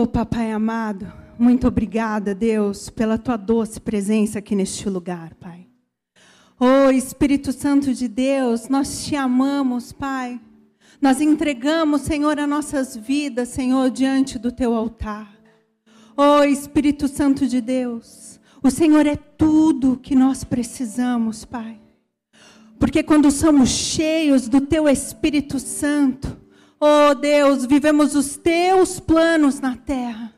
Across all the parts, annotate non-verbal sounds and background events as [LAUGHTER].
Oh, papai amado, muito obrigada, Deus, pela tua doce presença aqui neste lugar, Pai. Oh, Espírito Santo de Deus, nós te amamos, Pai. Nós entregamos, Senhor, as nossas vidas, Senhor, diante do teu altar. Oh, Espírito Santo de Deus, o Senhor é tudo que nós precisamos, Pai. Porque quando somos cheios do teu Espírito Santo, oh Deus, vivemos os teus planos na terra.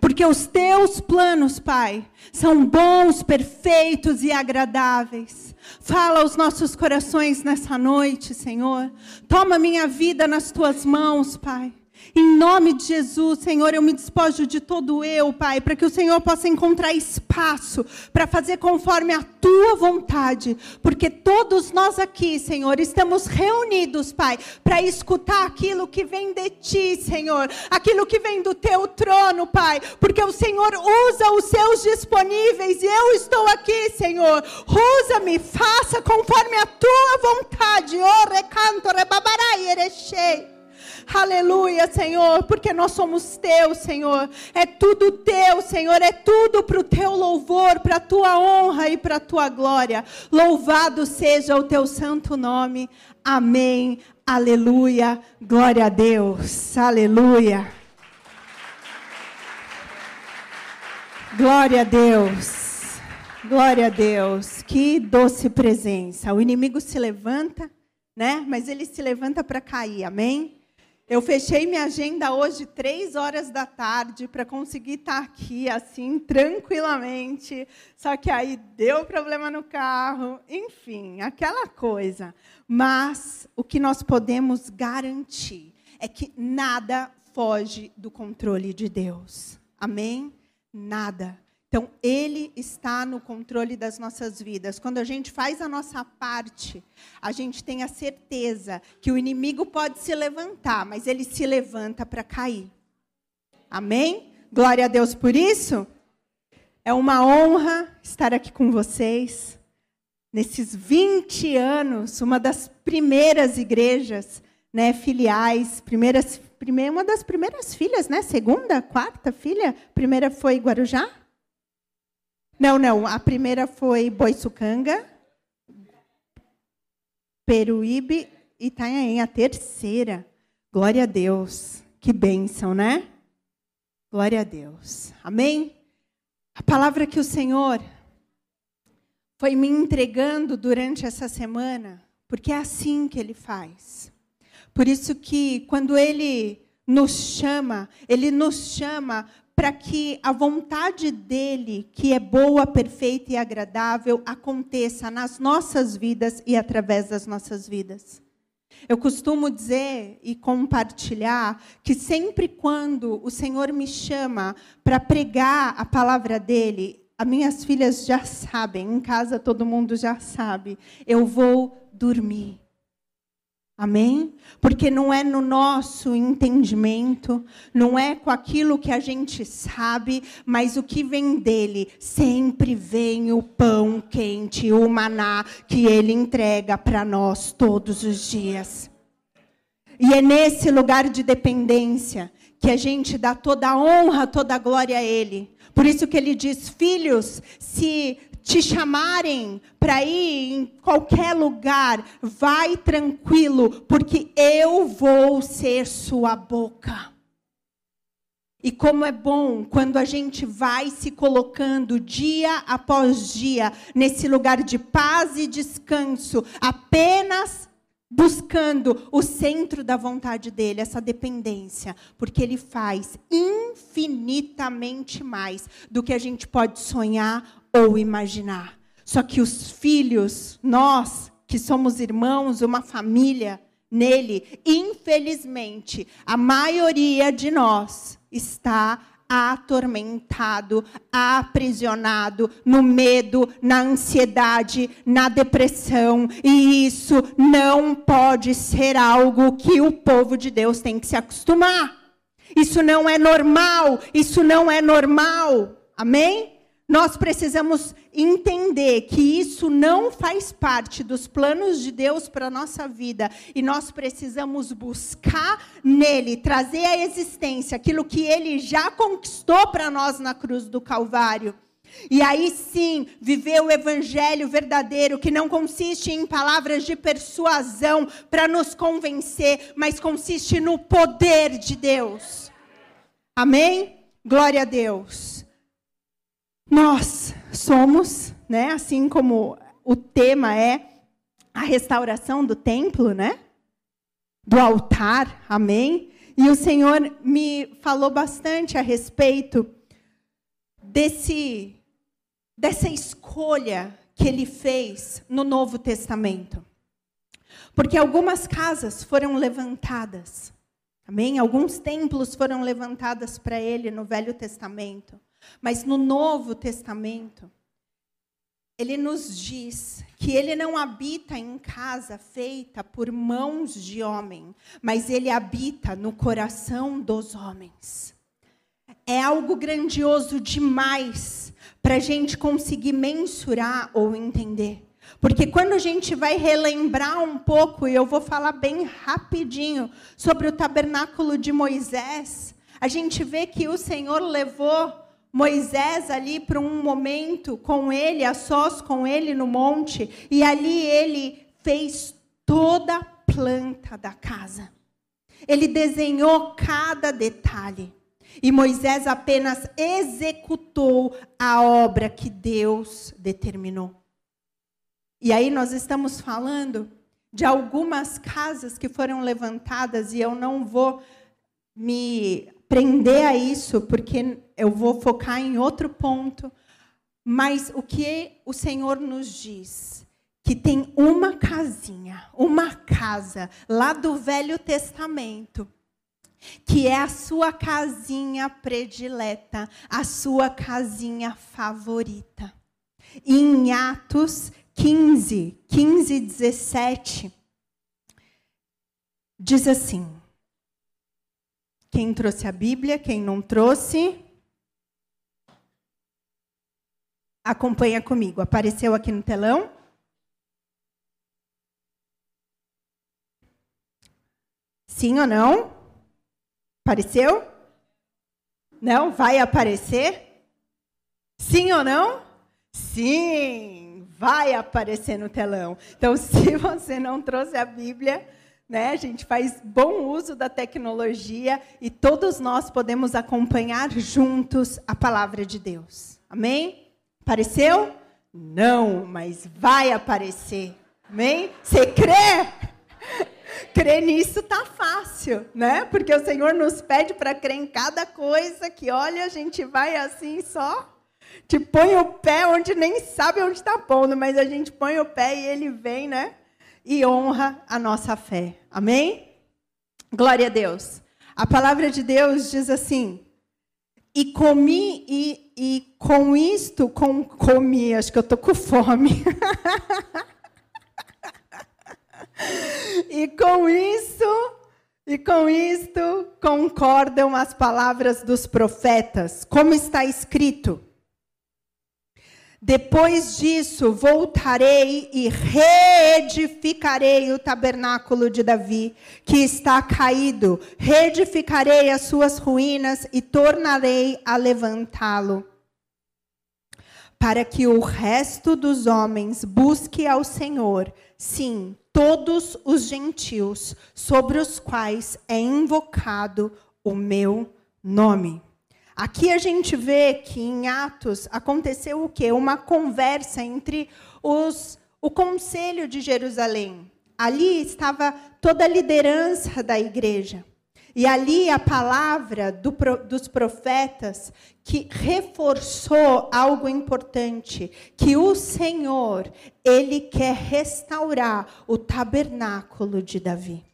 Porque os teus planos, Pai, são bons, perfeitos e agradáveis. Fala aos nossos corações nessa noite, Senhor. Toma minha vida nas tuas mãos, Pai. Em nome de Jesus, Senhor, eu me despojo de todo eu, Pai, para que o Senhor possa encontrar espaço para fazer conforme a tua vontade, porque todos nós aqui, Senhor, estamos reunidos, Pai, para escutar aquilo que vem de ti, Senhor, aquilo que vem do teu trono, Pai, porque o Senhor usa os seus disponíveis e eu estou aqui, Senhor. Usa-me, faça conforme a tua vontade. Oh, recanto, rebabarai, erechei. Aleluia, Senhor, porque nós somos teus, Senhor. É tudo teu, Senhor. É tudo para o teu louvor, para a tua honra e para a tua glória. Louvado seja o teu santo nome. Amém. Aleluia. Glória a Deus. Aleluia. Glória a Deus. Glória a Deus. Que doce presença. O inimigo se levanta, né? Mas ele se levanta para cair. Amém? Eu fechei minha agenda hoje, três horas da tarde, para conseguir estar aqui, assim, tranquilamente. Só que aí deu problema no carro, enfim, aquela coisa. Mas o que nós podemos garantir é que nada foge do controle de Deus. Amém? Nada. Então, Ele está no controle das nossas vidas. Quando a gente faz a nossa parte, a gente tem a certeza que o inimigo pode se levantar, mas ele se levanta para cair. Amém? Glória a Deus por isso. É uma honra estar aqui com vocês. Nesses 20 anos, uma das primeiras igrejas né, filiais, primeiras, primeira, uma das primeiras filhas, né? Segunda, quarta filha? Primeira foi Guarujá? Não, não. A primeira foi Boiçucanga, Peruíbe e Itanhaém. A terceira. Glória a Deus. Que bênção, né? Glória a Deus. Amém? A palavra que o Senhor foi me entregando durante essa semana, porque é assim que Ele faz. Por isso que quando Ele nos chama, Ele nos chama para que a vontade dele, que é boa, perfeita e agradável, aconteça nas nossas vidas e através das nossas vidas. Eu costumo dizer e compartilhar que sempre quando o Senhor me chama para pregar a palavra dele, as minhas filhas já sabem, em casa todo mundo já sabe, eu vou dormir. Amém? Porque não é no nosso entendimento, não é com aquilo que a gente sabe, mas o que vem dele. Sempre vem o pão quente, o maná que ele entrega para nós todos os dias. E é nesse lugar de dependência que a gente dá toda a honra, toda a glória a ele. Por isso que ele diz: Filhos, se te chamarem para ir em qualquer lugar, vai tranquilo, porque eu vou ser sua boca. E como é bom quando a gente vai se colocando dia após dia nesse lugar de paz e descanso, apenas buscando o centro da vontade dele, essa dependência, porque ele faz infinitamente mais do que a gente pode sonhar ou imaginar. Só que os filhos, nós que somos irmãos, uma família nele, infelizmente, a maioria de nós está atormentado, aprisionado no medo, na ansiedade, na depressão, e isso não pode ser algo que o povo de Deus tem que se acostumar. Isso não é normal, isso não é normal. Amém? Nós precisamos entender que isso não faz parte dos planos de Deus para a nossa vida. E nós precisamos buscar nele, trazer à existência aquilo que ele já conquistou para nós na cruz do Calvário. E aí sim, viver o evangelho verdadeiro, que não consiste em palavras de persuasão para nos convencer, mas consiste no poder de Deus. Amém? Glória a Deus. Nós somos, né, assim como o tema é a restauração do templo, né? Do altar, amém? E o Senhor me falou bastante a respeito desse dessa escolha que ele fez no Novo Testamento. Porque algumas casas foram levantadas. Amém? Alguns templos foram levantados para ele no Velho Testamento. Mas no Novo Testamento, ele nos diz que ele não habita em casa feita por mãos de homem, mas ele habita no coração dos homens. É algo grandioso demais para a gente conseguir mensurar ou entender. Porque quando a gente vai relembrar um pouco, e eu vou falar bem rapidinho sobre o tabernáculo de Moisés, a gente vê que o Senhor levou Moisés ali para um momento com ele, a sós com ele no monte, e ali ele fez toda a planta da casa. Ele desenhou cada detalhe. E Moisés apenas executou a obra que Deus determinou. E aí nós estamos falando de algumas casas que foram levantadas, e eu não vou me prender a isso, porque eu vou focar em outro ponto. Mas o que o Senhor nos diz? Que tem uma casinha, uma casa lá do Velho Testamento, que é a sua casinha predileta, a sua casinha favorita. em Atos 15, 15, 17, diz assim: quem trouxe a Bíblia, quem não trouxe, acompanha comigo. Apareceu aqui no telão? Sim ou não? Apareceu? Não? Vai aparecer? Sim ou não? Sim, vai aparecer no telão. Então, [LAUGHS] se você não trouxe a Bíblia, né? A gente faz bom uso da tecnologia e todos nós podemos acompanhar juntos a palavra de Deus. Amém? Apareceu? Não, mas vai aparecer. Amém? Você crê? [LAUGHS] Crer nisso tá fácil, né? Porque o Senhor nos pede para crer em cada coisa que, olha, a gente vai assim só te põe o pé onde nem sabe onde está pondo, mas a gente põe o pé e ele vem, né? e honra a nossa fé. Amém? Glória a Deus. A palavra de Deus diz assim: e comi, e, e com isto, com comi, acho que eu estou com fome. [LAUGHS] e com isso, e com isto concordam as palavras dos profetas, como está escrito. Depois disso, voltarei e reedificarei o tabernáculo de Davi, que está caído. Reedificarei as suas ruínas e tornarei a levantá-lo. Para que o resto dos homens busque ao Senhor, sim, todos os gentios sobre os quais é invocado o meu nome. Aqui a gente vê que em Atos aconteceu o quê? Uma conversa entre os, o conselho de Jerusalém. Ali estava toda a liderança da igreja. E ali a palavra do, dos profetas que reforçou algo importante, que o Senhor, ele quer restaurar o tabernáculo de Davi.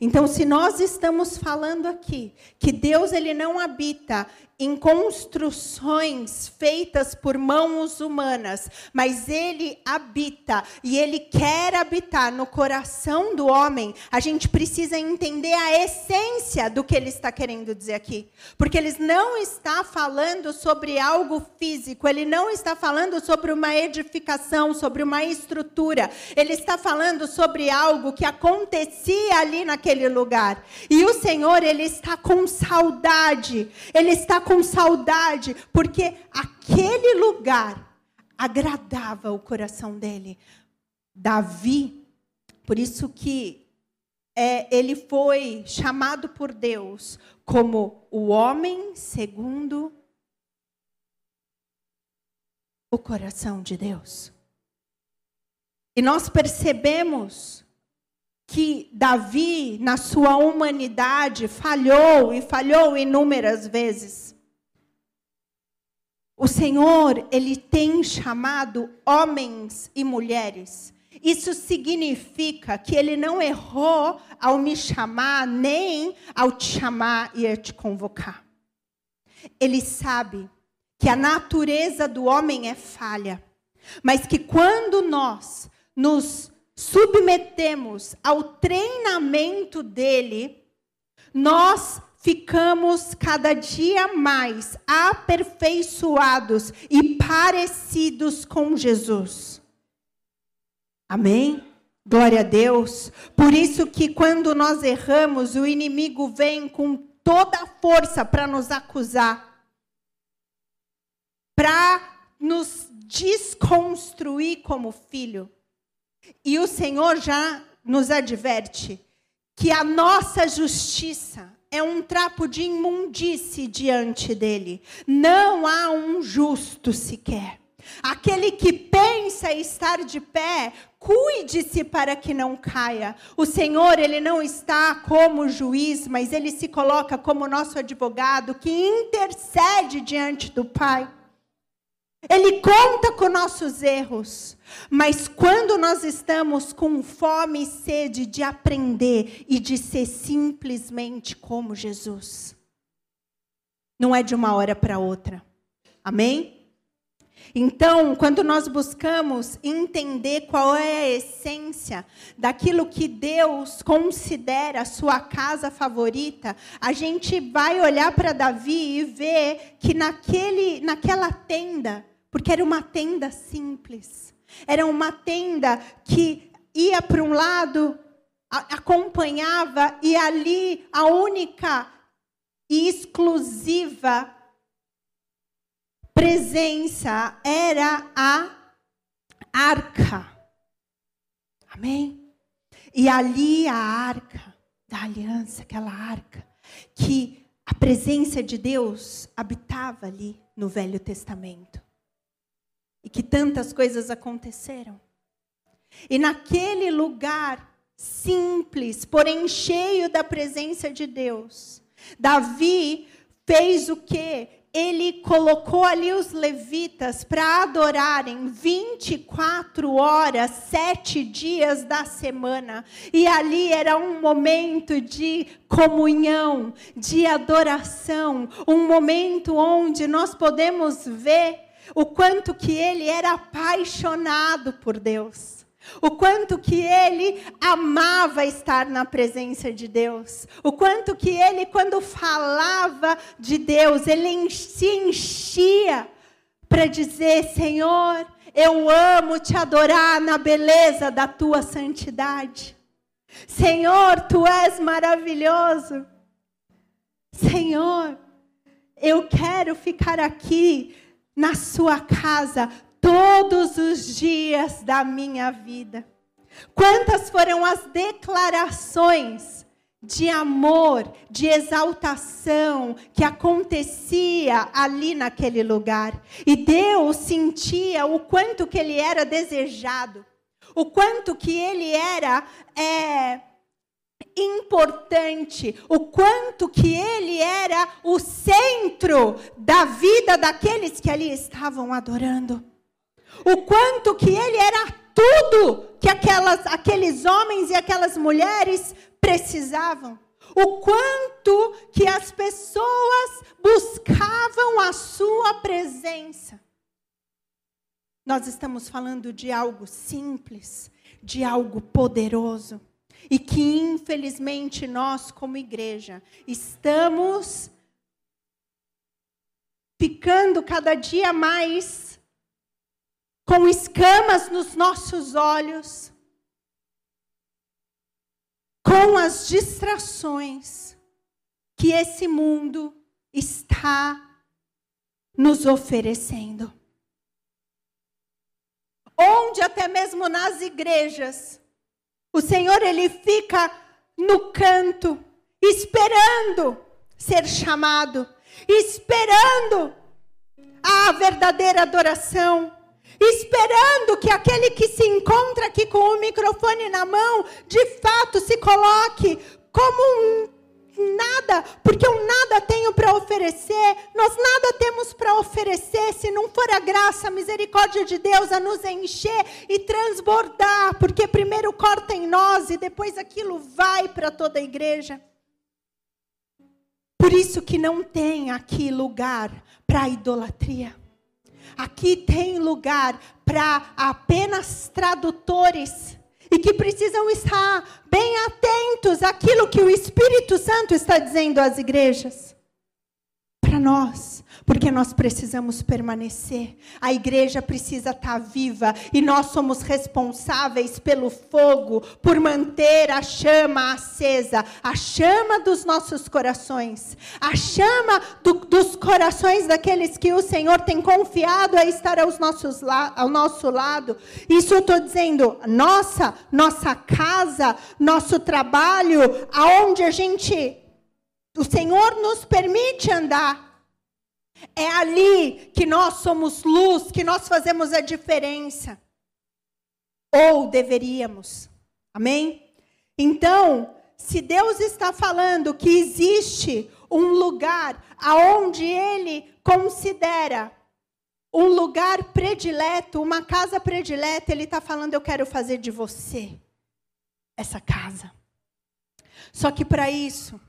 Então, se nós estamos falando aqui que Deus ele não habita em construções feitas por mãos humanas, mas ele habita e ele quer habitar no coração do homem, a gente precisa entender a essência do que ele está querendo dizer aqui. Porque ele não está falando sobre algo físico, ele não está falando sobre uma edificação, sobre uma estrutura, ele está falando sobre algo que acontecia ali naquele lugar. E o Senhor, ele está com saudade, ele está com com saudade, porque aquele lugar agradava o coração dele. Davi, por isso que é, ele foi chamado por Deus como o homem segundo o coração de Deus. E nós percebemos que Davi, na sua humanidade, falhou e falhou inúmeras vezes. O Senhor, ele tem chamado homens e mulheres. Isso significa que ele não errou ao me chamar, nem ao te chamar e a te convocar. Ele sabe que a natureza do homem é falha, mas que quando nós nos submetemos ao treinamento dele, nós ficamos cada dia mais aperfeiçoados e parecidos com Jesus. Amém? Glória a Deus. Por isso que quando nós erramos, o inimigo vem com toda a força para nos acusar, para nos desconstruir como filho. E o Senhor já nos adverte que a nossa justiça é um trapo de imundície diante dele. Não há um justo sequer. Aquele que pensa estar de pé, cuide-se para que não caia. O Senhor, ele não está como juiz, mas ele se coloca como nosso advogado que intercede diante do Pai. Ele conta com nossos erros, mas quando nós estamos com fome e sede de aprender e de ser simplesmente como Jesus, não é de uma hora para outra. Amém? Então, quando nós buscamos entender qual é a essência daquilo que Deus considera sua casa favorita, a gente vai olhar para Davi e ver que naquele, naquela tenda porque era uma tenda simples. Era uma tenda que ia para um lado, acompanhava, e ali a única e exclusiva presença era a arca. Amém? E ali a arca da aliança, aquela arca, que a presença de Deus habitava ali no Velho Testamento e que tantas coisas aconteceram. E naquele lugar simples, porém cheio da presença de Deus, Davi fez o quê? Ele colocou ali os levitas para adorarem 24 horas, sete dias da semana. E ali era um momento de comunhão, de adoração, um momento onde nós podemos ver o quanto que ele era apaixonado por Deus. O quanto que ele amava estar na presença de Deus. O quanto que ele, quando falava de Deus, ele se enchia para dizer: Senhor, eu amo te adorar na beleza da tua santidade. Senhor, tu és maravilhoso. Senhor, eu quero ficar aqui na sua casa todos os dias da minha vida. Quantas foram as declarações de amor, de exaltação que acontecia ali naquele lugar. E Deus sentia o quanto que ele era desejado, o quanto que ele era é, importante, o quanto que ele era o centro da vida daqueles que ali estavam adorando. O quanto que ele era tudo que aquelas, aqueles homens e aquelas mulheres precisavam, o quanto que as pessoas buscavam a sua presença. Nós estamos falando de algo simples, de algo poderoso, e que infelizmente nós, como igreja, estamos ficando cada dia mais com escamas nos nossos olhos, com as distrações que esse mundo está nos oferecendo. Onde até mesmo nas igrejas, o Senhor ele fica no canto, esperando ser chamado, esperando a verdadeira adoração, esperando que aquele que se encontra aqui com o microfone na mão, de fato se coloque como um nada, porque eu nada tenho para oferecer, nós nada temos para oferecer se não for a graça, a misericórdia de Deus a nos encher e transbordar, porque primeiro corta em nós e depois aquilo vai para toda a igreja. Por isso que não tem aqui lugar para idolatria. Aqui tem lugar para apenas tradutores e que precisam estar bem atentos àquilo que o Espírito Santo está dizendo às igrejas. Para nós porque nós precisamos permanecer. A igreja precisa estar viva e nós somos responsáveis pelo fogo, por manter a chama acesa, a chama dos nossos corações, a chama do, dos corações daqueles que o Senhor tem confiado a estar aos nossos, ao nosso lado. Isso eu estou dizendo, nossa, nossa casa, nosso trabalho, aonde a gente, o Senhor nos permite andar. É ali que nós somos luz, que nós fazemos a diferença. Ou deveríamos. Amém? Então, se Deus está falando que existe um lugar aonde ele considera um lugar predileto, uma casa predileta, ele está falando: eu quero fazer de você essa casa. Só que para isso,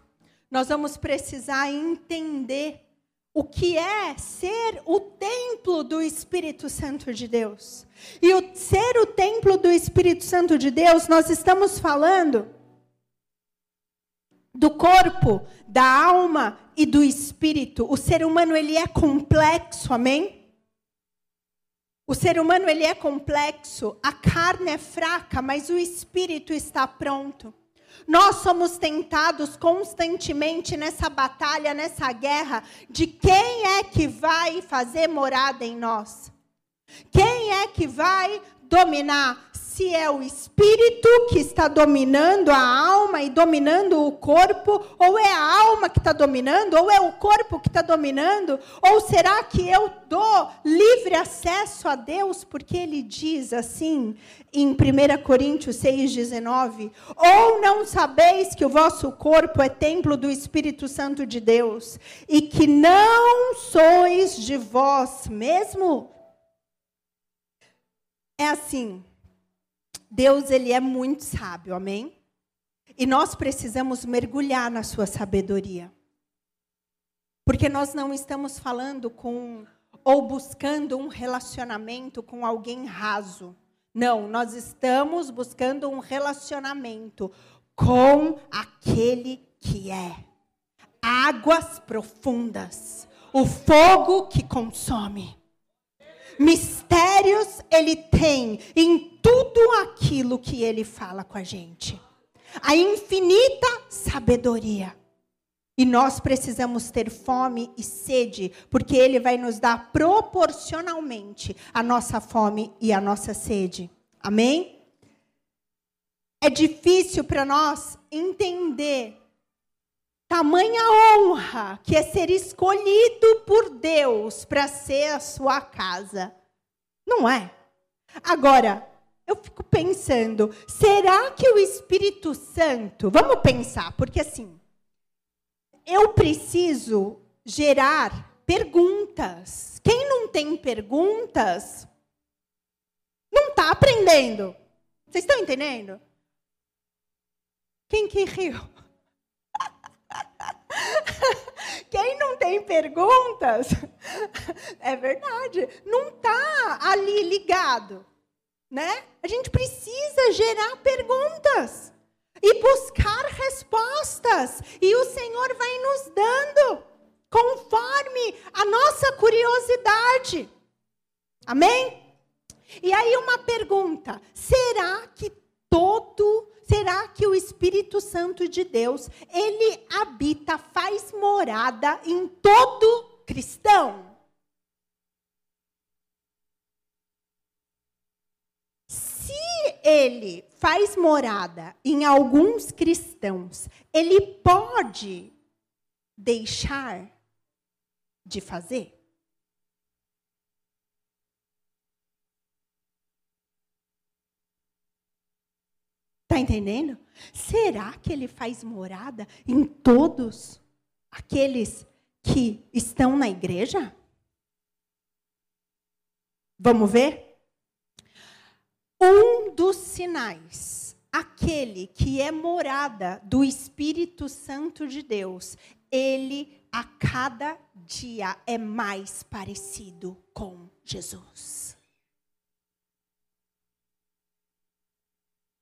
nós vamos precisar entender o que é ser o templo do Espírito Santo de Deus. E o ser o templo do Espírito Santo de Deus, nós estamos falando do corpo, da alma e do espírito. O ser humano ele é complexo, amém? O ser humano ele é complexo, a carne é fraca, mas o espírito está pronto. Nós somos tentados constantemente nessa batalha, nessa guerra, de quem é que vai fazer morada em nós. Quem é que vai dominar? Se é o espírito que está dominando a alma e dominando o corpo, ou é a alma que está dominando, ou é o corpo que está dominando, ou será que eu dou livre acesso a Deus, porque ele diz assim em 1 Coríntios 6,19: Ou não sabeis que o vosso corpo é templo do Espírito Santo de Deus, e que não sois de vós mesmo? É assim. Deus ele é muito sábio, amém? E nós precisamos mergulhar na sua sabedoria. Porque nós não estamos falando com ou buscando um relacionamento com alguém raso. Não, nós estamos buscando um relacionamento com aquele que é águas profundas, o fogo que consome. Mistérios ele tem em tudo aquilo que ele fala com a gente. A infinita sabedoria. E nós precisamos ter fome e sede, porque ele vai nos dar proporcionalmente a nossa fome e a nossa sede. Amém? É difícil para nós entender tamanha honra que é ser escolhido por Deus para ser a sua casa. Não é? Agora, eu fico pensando, será que o Espírito Santo, vamos pensar, porque assim, eu preciso gerar perguntas. Quem não tem perguntas, não está aprendendo. Vocês estão entendendo? Quem que riu? [LAUGHS] Quem não tem perguntas, [LAUGHS] é verdade, não está ali ligado, né? A gente precisa gerar perguntas e buscar respostas, e o Senhor vai nos dando conforme a nossa curiosidade. Amém? E aí uma pergunta: será que todo Será que o Espírito Santo de Deus, ele habita, faz morada em todo cristão? Se ele faz morada em alguns cristãos, ele pode deixar de fazer? Está entendendo? Será que ele faz morada em todos aqueles que estão na igreja? Vamos ver? Um dos sinais, aquele que é morada do Espírito Santo de Deus, ele a cada dia é mais parecido com Jesus.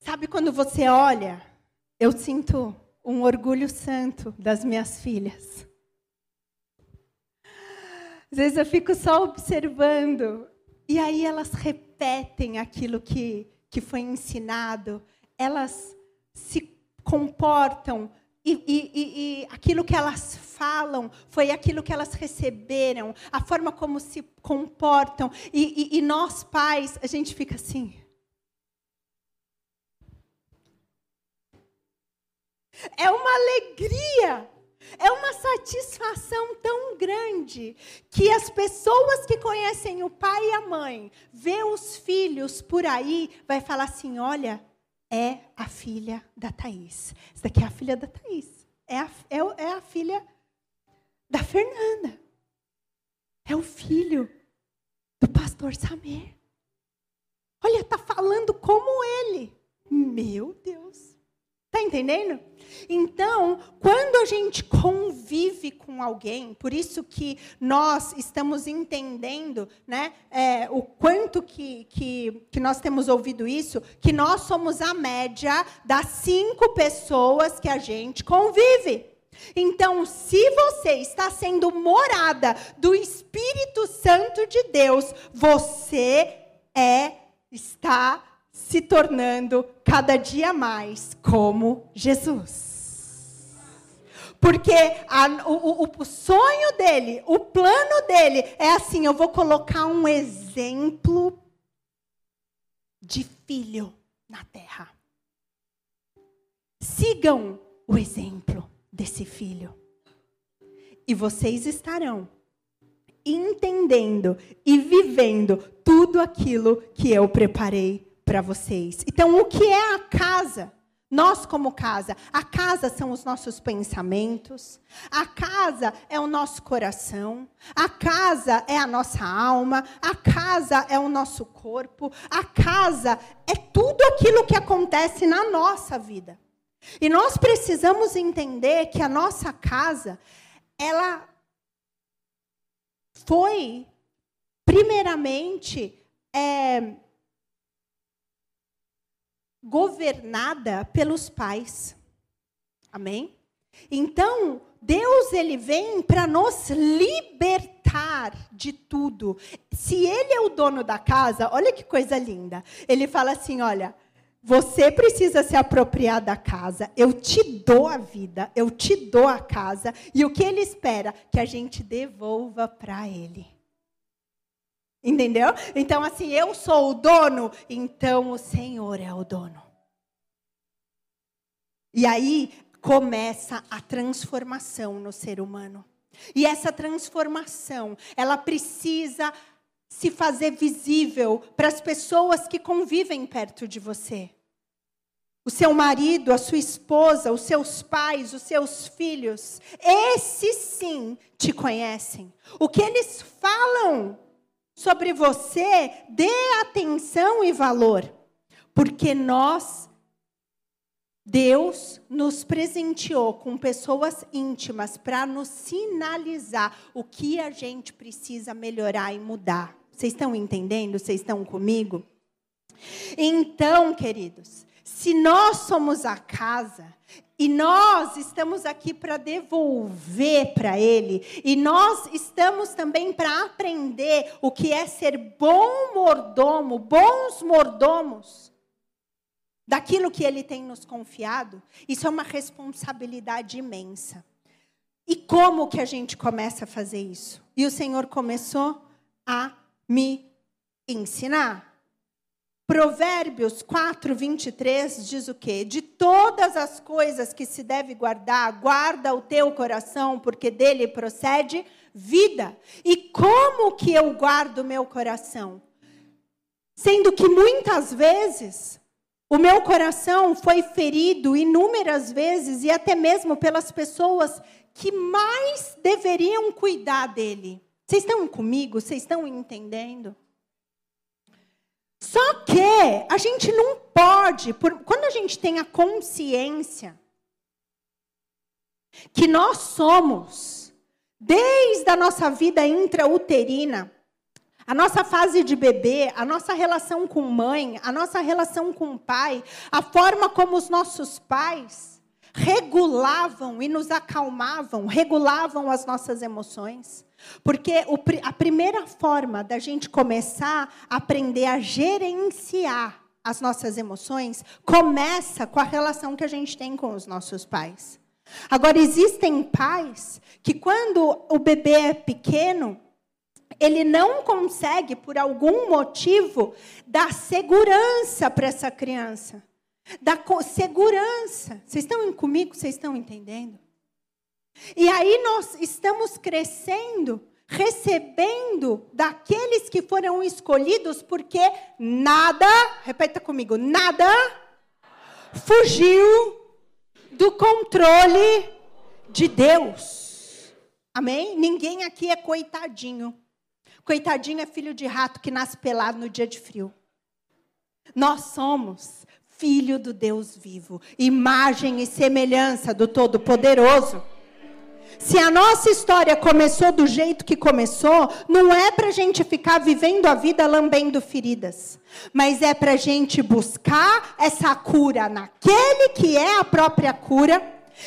Sabe quando você olha, eu sinto um orgulho santo das minhas filhas. Às vezes eu fico só observando, e aí elas repetem aquilo que, que foi ensinado, elas se comportam, e, e, e, e aquilo que elas falam foi aquilo que elas receberam, a forma como se comportam, e nós pais, a gente fica assim. É uma alegria, é uma satisfação tão grande que as pessoas que conhecem o pai e a mãe, vê os filhos por aí, vai falar assim: olha, é a filha da Thaís. Essa daqui é a filha da Thaís. É a, é, é a filha da Fernanda. É o filho do pastor Samir. Olha, está falando como ele. Meu Deus. Está entendendo? Então, quando a gente convive com alguém, por isso que nós estamos entendendo, né, é, o quanto que, que, que nós temos ouvido isso, que nós somos a média das cinco pessoas que a gente convive. Então, se você está sendo morada do Espírito Santo de Deus, você é está se tornando cada dia mais como Jesus. Porque a, o, o, o sonho dele, o plano dele é assim: eu vou colocar um exemplo de filho na terra. Sigam o exemplo desse filho. E vocês estarão entendendo e vivendo tudo aquilo que eu preparei para vocês. Então, o que é a casa? Nós, como casa, a casa são os nossos pensamentos, a casa é o nosso coração, a casa é a nossa alma, a casa é o nosso corpo, a casa é tudo aquilo que acontece na nossa vida. E nós precisamos entender que a nossa casa, ela foi, primeiramente, é, governada pelos pais. Amém? Então, Deus ele vem para nos libertar de tudo. Se ele é o dono da casa, olha que coisa linda. Ele fala assim, olha, você precisa se apropriar da casa. Eu te dou a vida, eu te dou a casa, e o que ele espera que a gente devolva para ele. Entendeu? Então, assim, eu sou o dono, então o Senhor é o dono. E aí começa a transformação no ser humano. E essa transformação, ela precisa se fazer visível para as pessoas que convivem perto de você. O seu marido, a sua esposa, os seus pais, os seus filhos, esses sim te conhecem. O que eles falam sobre você, dê atenção e valor, porque nós Deus nos presenteou com pessoas íntimas para nos sinalizar o que a gente precisa melhorar e mudar. Vocês estão entendendo? Vocês estão comigo? Então, queridos, se nós somos a casa e nós estamos aqui para devolver para Ele, e nós estamos também para aprender o que é ser bom mordomo, bons mordomos daquilo que Ele tem nos confiado, isso é uma responsabilidade imensa. E como que a gente começa a fazer isso? E o Senhor começou a me ensinar. Provérbios 4, 23 diz o quê? De todas as coisas que se deve guardar, guarda o teu coração, porque dele procede vida. E como que eu guardo o meu coração? Sendo que muitas vezes o meu coração foi ferido inúmeras vezes e até mesmo pelas pessoas que mais deveriam cuidar dele. Vocês estão comigo? Vocês estão entendendo? Só que a gente não pode, por, quando a gente tem a consciência que nós somos, desde a nossa vida intrauterina, a nossa fase de bebê, a nossa relação com mãe, a nossa relação com pai, a forma como os nossos pais regulavam e nos acalmavam, regulavam as nossas emoções. Porque a primeira forma da gente começar a aprender a gerenciar as nossas emoções começa com a relação que a gente tem com os nossos pais. Agora, existem pais que, quando o bebê é pequeno, ele não consegue, por algum motivo, dar segurança para essa criança. Dar segurança. Vocês estão comigo? Vocês estão entendendo? E aí nós estamos crescendo, recebendo daqueles que foram escolhidos, porque nada, repita comigo, nada fugiu do controle de Deus. Amém? Ninguém aqui é coitadinho. Coitadinho é filho de rato que nasce pelado no dia de frio. Nós somos filho do Deus vivo, imagem e semelhança do Todo-Poderoso. Se a nossa história começou do jeito que começou, não é para a gente ficar vivendo a vida lambendo feridas, mas é para a gente buscar essa cura naquele que é a própria cura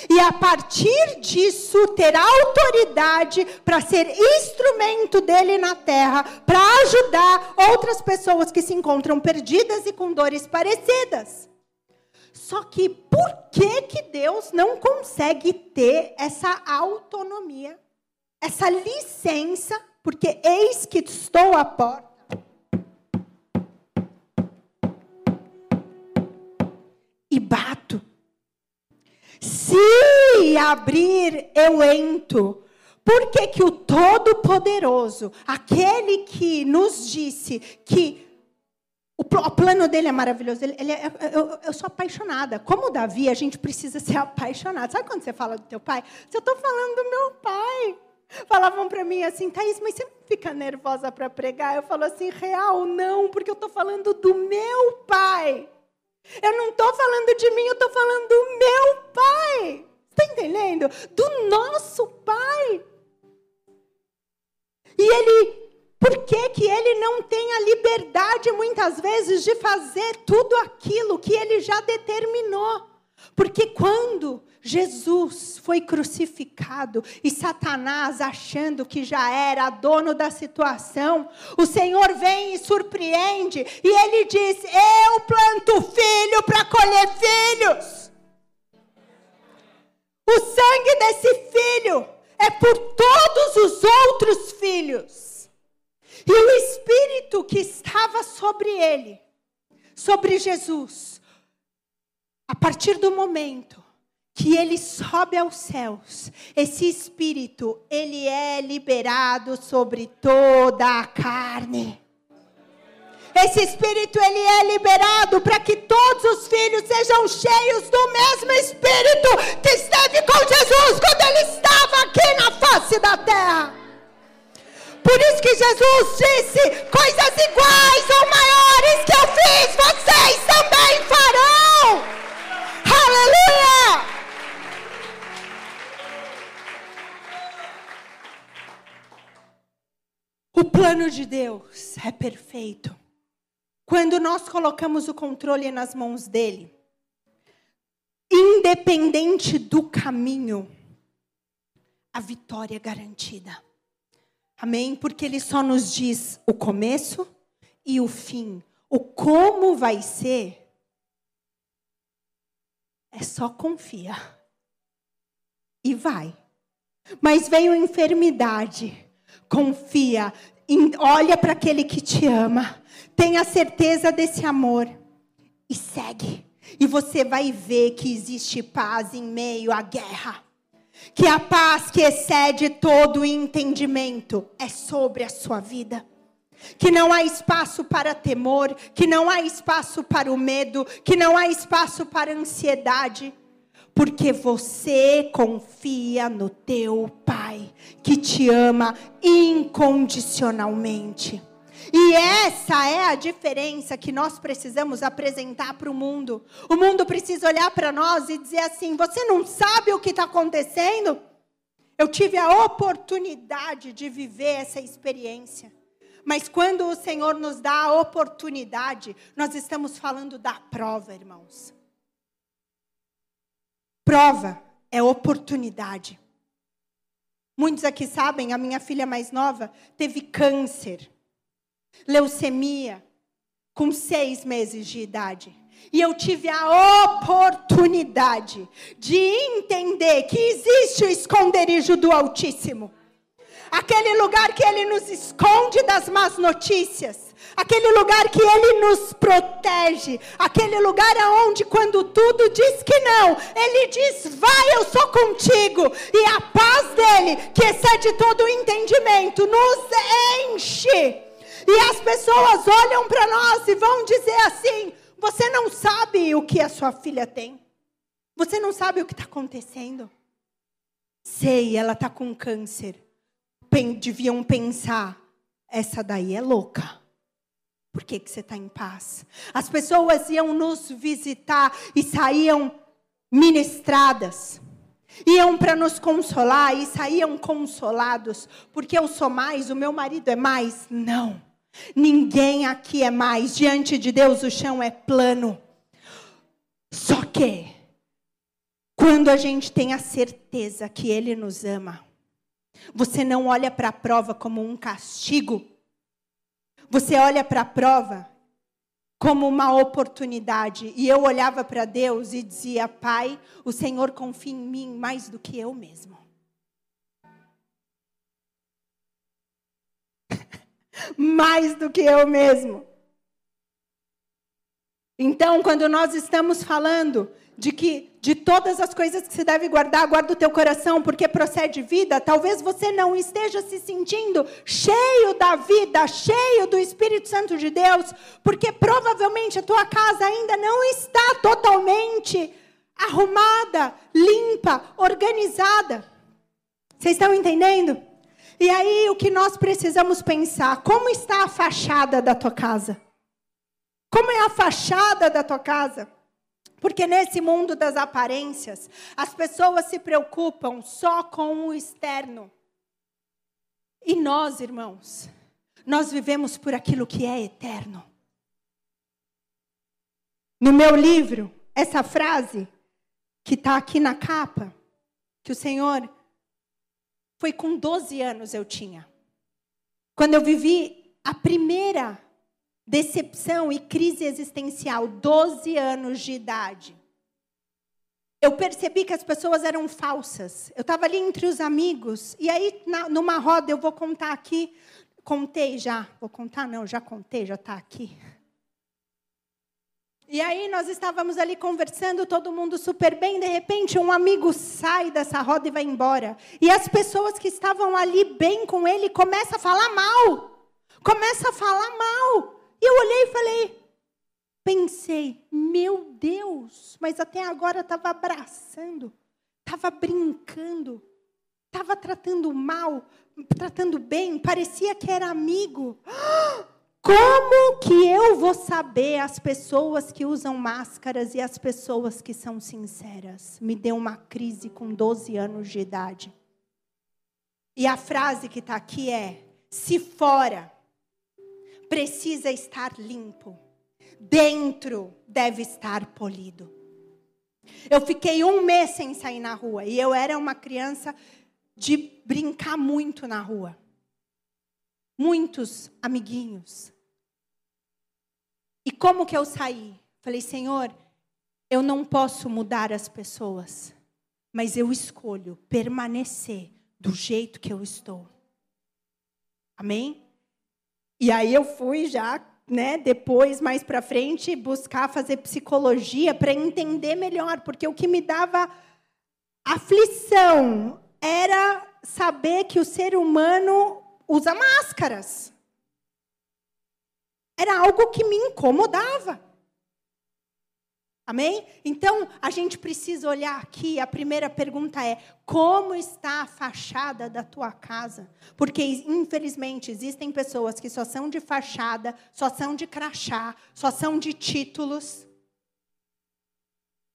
e a partir disso ter autoridade para ser instrumento dele na terra, para ajudar outras pessoas que se encontram perdidas e com dores parecidas. Só que por que que Deus não consegue ter essa autonomia, essa licença? Porque eis que estou à porta. E bato. Se abrir, eu entro. Por que, que o Todo-Poderoso, aquele que nos disse que o, plano dele é maravilhoso, ele, ele é, eu, eu, sou apaixonada. Como Davi, a gente precisa ser [LAUGHS] apaixonado. Sabe quando você fala do teu pai? Se eu estou falando do meu pai. Falavam para mim assim, Thaís, mas você fica nervosa para pregar? Eu falo assim, real, não, porque eu estou falando do meu pai. Eu não estou falando de mim, eu estou falando do meu pai. Está entendendo? Do nosso pai. E ele, por que, que ele não tem a liberdade, muitas vezes, de fazer tudo aquilo que ele já determinou? Porque quando Jesus foi crucificado e Satanás, achando que já era dono da situação, o Senhor vem e surpreende e ele diz: Eu planto filho para colher filhos. O sangue desse filho é por todos os outros filhos. E o espírito que estava sobre ele, sobre Jesus, a partir do momento que ele sobe aos céus, esse espírito, ele é liberado sobre toda a carne. Esse espírito ele é liberado para que todos os filhos sejam cheios do mesmo espírito que esteve com Jesus quando ele estava aqui na face da terra. Por isso que Jesus disse: coisas iguais ou maiores que eu fiz, vocês também farão. Aleluia! O plano de Deus é perfeito. Quando nós colocamos o controle nas mãos dele, independente do caminho, a vitória é garantida. Amém? Porque ele só nos diz o começo e o fim. O como vai ser, é só confia. E vai. Mas veio enfermidade. Confia. Olha para aquele que te ama. Tenha certeza desse amor. E segue. E você vai ver que existe paz em meio à guerra que a paz que excede todo entendimento é sobre a sua vida. Que não há espaço para temor, que não há espaço para o medo, que não há espaço para ansiedade, porque você confia no teu Pai, que te ama incondicionalmente. E essa é a diferença que nós precisamos apresentar para o mundo. O mundo precisa olhar para nós e dizer assim: você não sabe o que está acontecendo? Eu tive a oportunidade de viver essa experiência. Mas quando o Senhor nos dá a oportunidade, nós estamos falando da prova, irmãos. Prova é oportunidade. Muitos aqui sabem, a minha filha mais nova teve câncer leucemia, com seis meses de idade. E eu tive a oportunidade de entender que existe o esconderijo do Altíssimo. Aquele lugar que Ele nos esconde das más notícias. Aquele lugar que Ele nos protege. Aquele lugar aonde, quando tudo diz que não, Ele diz: Vai, eu sou contigo. E a paz dele, que excede todo o entendimento, nos enche e as pessoas olham para nós e vão dizer assim: você não sabe o que a sua filha tem. Você não sabe o que está acontecendo. Sei, ela está com câncer. Deviam pensar: essa daí é louca. Por que, que você está em paz? As pessoas iam nos visitar e saíam ministradas. Iam para nos consolar e saíam consolados. Porque eu sou mais, o meu marido é mais. Não. Ninguém aqui é mais. Diante de Deus, o chão é plano. Só que, quando a gente tem a certeza que Ele nos ama, você não olha para a prova como um castigo. Você olha para a prova como uma oportunidade. E eu olhava para Deus e dizia: Pai, o Senhor confia em mim mais do que eu mesmo. Mais do que eu mesmo. Então, quando nós estamos falando de que de todas as coisas que se deve guardar, guarda o teu coração, porque procede vida, talvez você não esteja se sentindo cheio da vida, cheio do Espírito Santo de Deus, porque provavelmente a tua casa ainda não está totalmente arrumada, limpa, organizada. Vocês estão entendendo? E aí o que nós precisamos pensar? Como está a fachada da tua casa? Como é a fachada da tua casa? Porque nesse mundo das aparências, as pessoas se preocupam só com o externo. E nós, irmãos, nós vivemos por aquilo que é eterno. No meu livro, essa frase que está aqui na capa, que o Senhor foi com 12 anos eu tinha. Quando eu vivi a primeira decepção e crise existencial, 12 anos de idade. Eu percebi que as pessoas eram falsas. Eu estava ali entre os amigos, e aí, na, numa roda, eu vou contar aqui. Contei já. Vou contar? Não, já contei, já está aqui. E aí nós estávamos ali conversando, todo mundo super bem, de repente um amigo sai dessa roda e vai embora. E as pessoas que estavam ali bem com ele começam a falar mal. Começa a falar mal. E eu olhei e falei, pensei, meu Deus, mas até agora estava abraçando, estava brincando, estava tratando mal, tratando bem, parecia que era amigo. [GASPS] Ah! Como que eu vou saber as pessoas que usam máscaras e as pessoas que são sinceras? Me deu uma crise com 12 anos de idade. E a frase que está aqui é: se fora precisa estar limpo, dentro deve estar polido. Eu fiquei um mês sem sair na rua e eu era uma criança de brincar muito na rua. Muitos amiguinhos. E como que eu saí? Falei, Senhor, eu não posso mudar as pessoas, mas eu escolho permanecer do jeito que eu estou. Amém? E aí eu fui já, né, depois mais para frente buscar fazer psicologia para entender melhor, porque o que me dava aflição era saber que o ser humano usa máscaras. Era algo que me incomodava. Amém? Então, a gente precisa olhar aqui. A primeira pergunta é: como está a fachada da tua casa? Porque, infelizmente, existem pessoas que só são de fachada, só são de crachá, só são de títulos.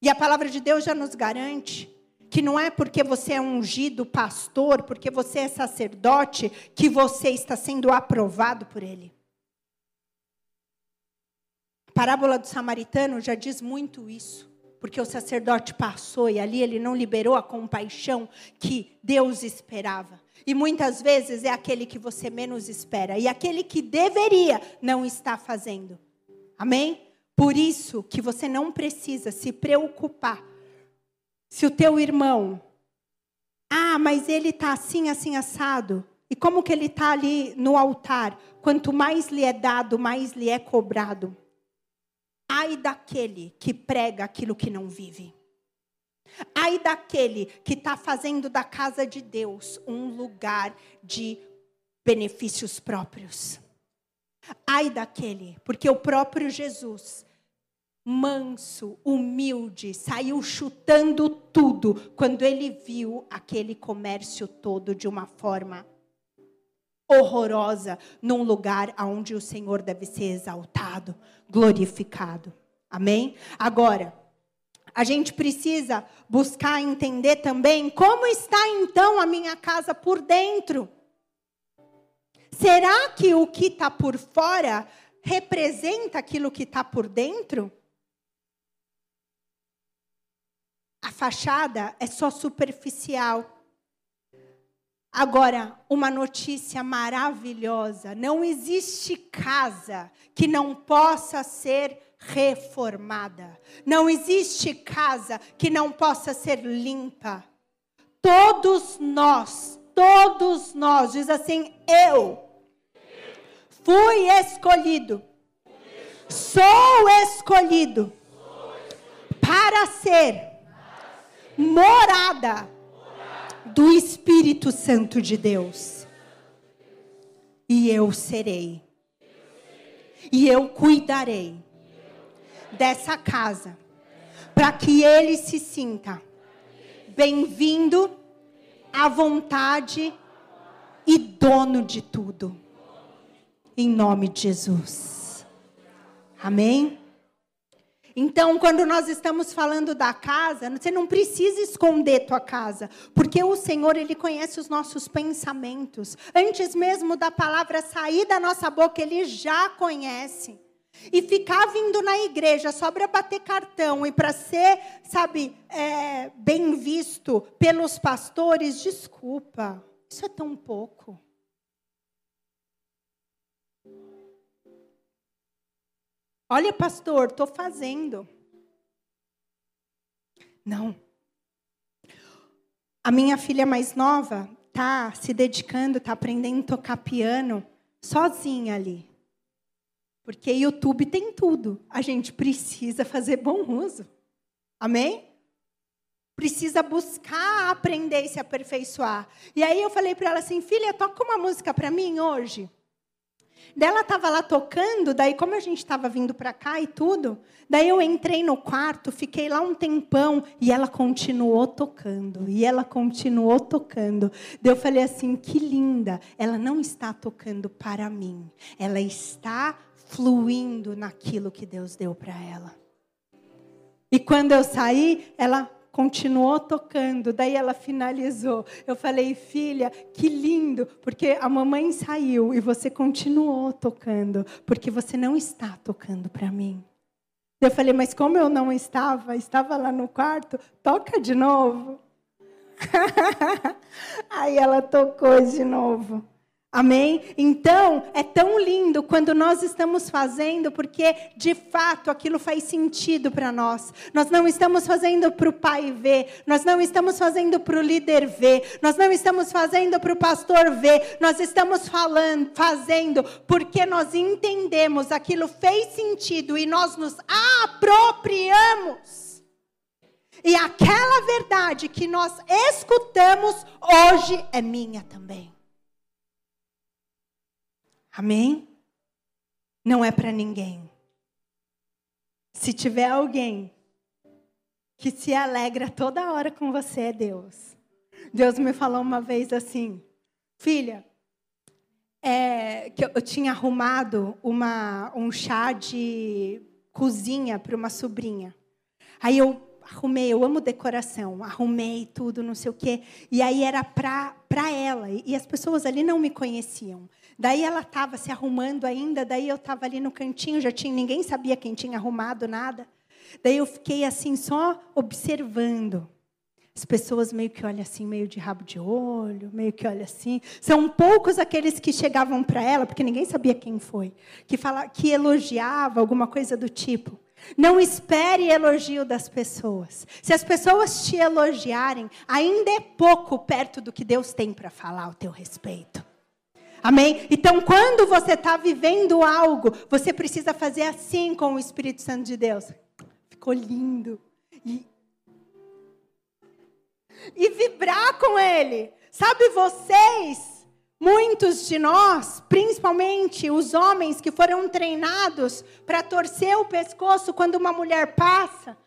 E a palavra de Deus já nos garante que não é porque você é ungido pastor, porque você é sacerdote, que você está sendo aprovado por ele parábola do samaritano já diz muito isso. Porque o sacerdote passou e ali ele não liberou a compaixão que Deus esperava. E muitas vezes é aquele que você menos espera. E aquele que deveria não está fazendo. Amém? Por isso que você não precisa se preocupar. Se o teu irmão, ah, mas ele está assim, assim, assado. E como que ele está ali no altar? Quanto mais lhe é dado, mais lhe é cobrado. Ai daquele que prega aquilo que não vive. Ai daquele que está fazendo da casa de Deus um lugar de benefícios próprios. Ai daquele, porque o próprio Jesus, manso, humilde, saiu chutando tudo quando ele viu aquele comércio todo de uma forma horrorosa num lugar onde o Senhor deve ser exaltado, glorificado. Amém? Agora, a gente precisa buscar entender também como está então a minha casa por dentro. Será que o que está por fora representa aquilo que está por dentro? A fachada é só superficial. Agora, uma notícia maravilhosa: não existe casa que não possa ser reformada. Não existe casa que não possa ser limpa. Todos nós, todos nós, diz assim: eu fui escolhido, sou escolhido para ser morada do Espírito Santo de Deus. E eu serei. E eu cuidarei dessa casa, para que ele se sinta bem-vindo, à vontade e dono de tudo. Em nome de Jesus. Amém? Então, quando nós estamos falando da casa, você não precisa esconder tua casa, porque o Senhor ele conhece os nossos pensamentos. Antes mesmo da palavra sair da nossa boca, ele já conhece. E ficar vindo na igreja só para bater cartão e para ser, sabe, é, bem visto pelos pastores, desculpa, isso é tão pouco. Olha, pastor, estou fazendo. Não. A minha filha mais nova está se dedicando, está aprendendo a tocar piano sozinha ali. Porque YouTube tem tudo. A gente precisa fazer bom uso. Amém? Precisa buscar aprender e se aperfeiçoar. E aí eu falei para ela assim: filha, toca uma música para mim hoje. Dela estava lá tocando, daí como a gente estava vindo para cá e tudo, daí eu entrei no quarto, fiquei lá um tempão e ela continuou tocando, e ela continuou tocando. Daí eu falei assim, que linda, ela não está tocando para mim, ela está fluindo naquilo que Deus deu para ela. E quando eu saí, ela continuou tocando, daí ela finalizou. Eu falei, filha, que lindo, porque a mamãe saiu e você continuou tocando, porque você não está tocando para mim. Eu falei, mas como eu não estava, estava lá no quarto, toca de novo. [LAUGHS] Aí ela tocou de novo. Amém? Então, é tão lindo quando nós estamos fazendo, porque de fato aquilo faz sentido para nós. Nós não estamos fazendo para o pai ver, nós não estamos fazendo para o líder ver, nós não estamos fazendo para o pastor ver, nós estamos falando, fazendo porque nós entendemos aquilo fez sentido e nós nos apropriamos. E aquela verdade que nós escutamos hoje é minha também. Amém? Não é para ninguém. Se tiver alguém que se alegra toda hora com você, é Deus. Deus me falou uma vez assim, filha, é, que eu, tinha arrumado uma, um chá de cozinha para uma sobrinha. Aí eu arrumei, eu amo decoração, arrumei tudo, não sei o quê. E aí era para ela. E as pessoas ali não me conheciam. Daí ela estava se arrumando ainda, daí eu estava ali no cantinho, já tinha ninguém sabia quem tinha arrumado nada. Daí eu fiquei assim só observando. As pessoas meio que olham assim, meio de rabo de olho, meio que olham assim. São poucos aqueles que chegavam para ela, porque ninguém sabia quem foi, que fala, que elogiava alguma coisa do tipo. Não espere elogio das pessoas. Se as pessoas te elogiarem, ainda é pouco perto do que Deus tem para falar ao teu respeito. Amém? Então, quando você está vivendo algo, você precisa fazer assim com o Espírito Santo de Deus. Ficou lindo. E, e vibrar com Ele. Sabe, vocês, muitos de nós, principalmente os homens que foram treinados para torcer o pescoço quando uma mulher passa,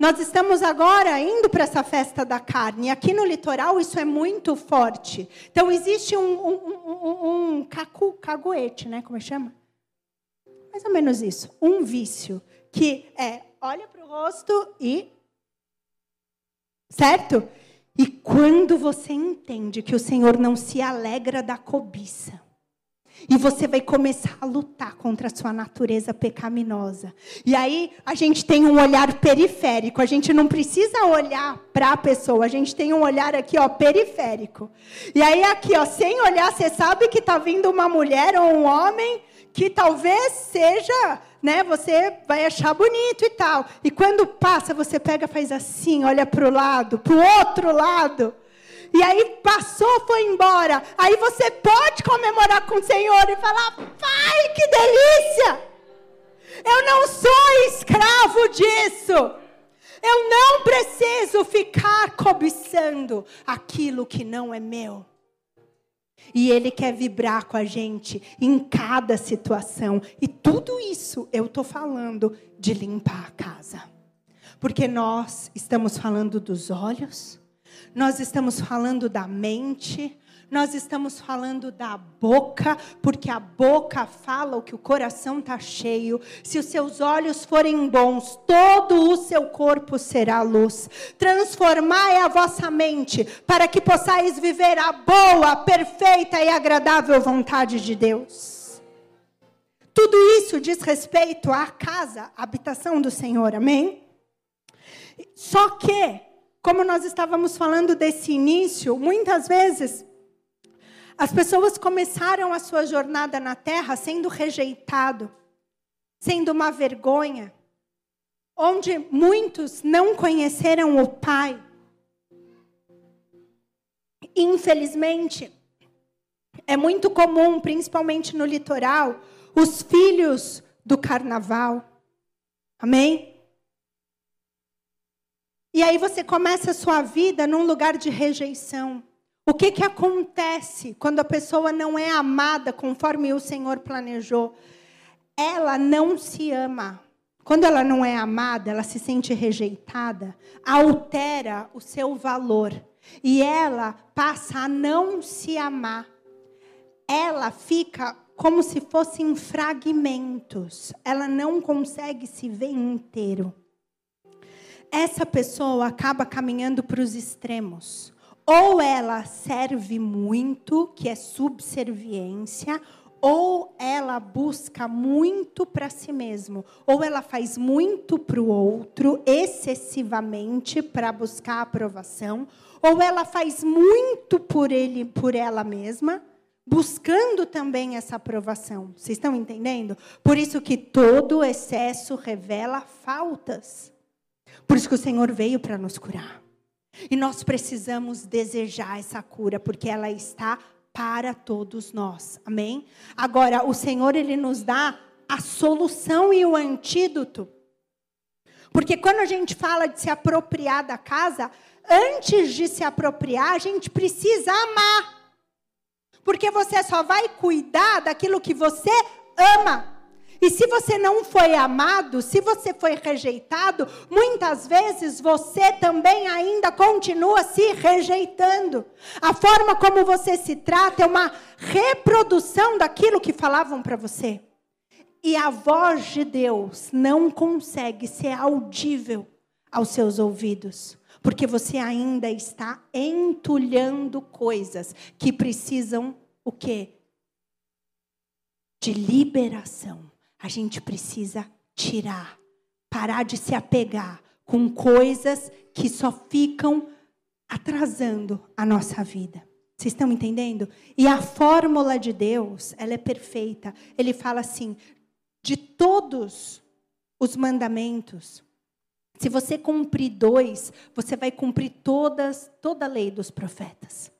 nós estamos agora indo para essa festa da carne. Aqui no litoral isso é muito forte. Então existe um, um, um, um cacu, caguete, né? Como é chama? Mais ou menos isso. Um vício que é olha para o rosto e certo? E quando você entende que o Senhor não se alegra da cobiça, e você vai começar a lutar contra a sua natureza pecaminosa. E aí a gente tem um olhar periférico. A gente não precisa olhar para a pessoa. A gente tem um olhar aqui, ó, periférico. E aí aqui, ó, sem olhar, você sabe que está vindo uma mulher ou um homem que talvez seja, né? Você vai achar bonito e tal. E quando passa, você pega, faz assim, olha para o lado, para o outro lado e aí passou, foi embora. Aí você pode comemorar com o Senhor e falar: Pai, que delícia! Eu não sou escravo disso. Eu não preciso ficar cobiçando aquilo que não é meu. E Ele quer vibrar com a gente em cada situação. E tudo isso eu estou falando de limpar a casa. Porque nós estamos falando dos olhos, nós estamos falando da mente, nós estamos falando da boca, porque a boca fala o que o coração está cheio. Se os seus olhos forem bons, todo o seu corpo será luz. Transformai a vossa mente, para que possais viver a boa, perfeita e agradável vontade de Deus. Tudo isso diz respeito à casa, à habitação do Senhor, amém? Só que como nós estávamos falando desse início, muitas vezes as pessoas começaram a sua jornada na terra sendo rejeitado, sendo uma vergonha, onde muitos não conheceram o Pai. Infelizmente, é muito comum, principalmente no litoral, os filhos do carnaval. Amém? E aí você começa a sua vida num lugar de rejeição. O que, que acontece quando a pessoa não é amada conforme o Senhor planejou? Ela não se ama. Quando ela não é amada, ela se sente rejeitada, altera o seu valor. E ela passa a não se amar. Ela fica como se fosse em fragmentos. Ela não consegue se ver inteiro essa pessoa acaba caminhando para os extremos. Ou ela serve muito, que é subserviência, ou ela busca muito para si mesmo, ou ela faz muito para o outro, excessivamente para buscar aprovação, ou ela faz muito por ele, por ela mesma, buscando também essa aprovação. Vocês estão entendendo? Por isso que todo excesso revela faltas. Por isso que o Senhor veio para nos curar. E nós precisamos desejar essa cura, porque ela está para todos nós. Amém? Agora, o Senhor ele nos dá a solução e o antídoto. Porque quando a gente fala de se apropriar da casa, antes de se apropriar, a gente precisa amar. Porque você só vai cuidar daquilo que você ama. E se você não foi amado, se você foi rejeitado, muitas vezes você também ainda continua se rejeitando. A forma como você se trata é uma reprodução daquilo que falavam para você. E a voz de Deus não consegue ser audível aos seus ouvidos, porque você ainda está entulhando coisas que precisam o quê? De liberação a gente precisa tirar, parar de se apegar com coisas que só ficam atrasando a nossa vida. Vocês estão entendendo? E a fórmula de Deus, ela é perfeita. Ele fala assim: de todos os mandamentos, se você cumprir dois, você vai cumprir todas, toda a lei dos profetas.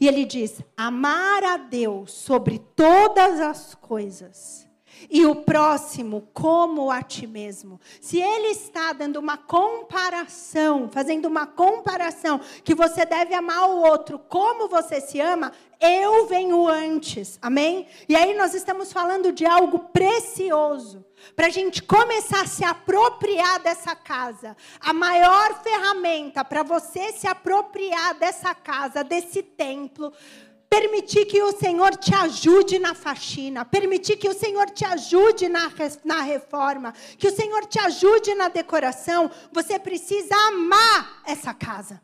E ele diz: amar a Deus sobre todas as coisas e o próximo como a ti mesmo. Se ele está dando uma comparação, fazendo uma comparação, que você deve amar o outro como você se ama, eu venho antes, amém? E aí nós estamos falando de algo precioso, para a gente começar a se apropriar dessa casa. A maior ferramenta para você se apropriar dessa casa, desse templo, Permitir que o Senhor te ajude na faxina, permitir que o Senhor te ajude na, na reforma, que o Senhor te ajude na decoração, você precisa amar essa casa.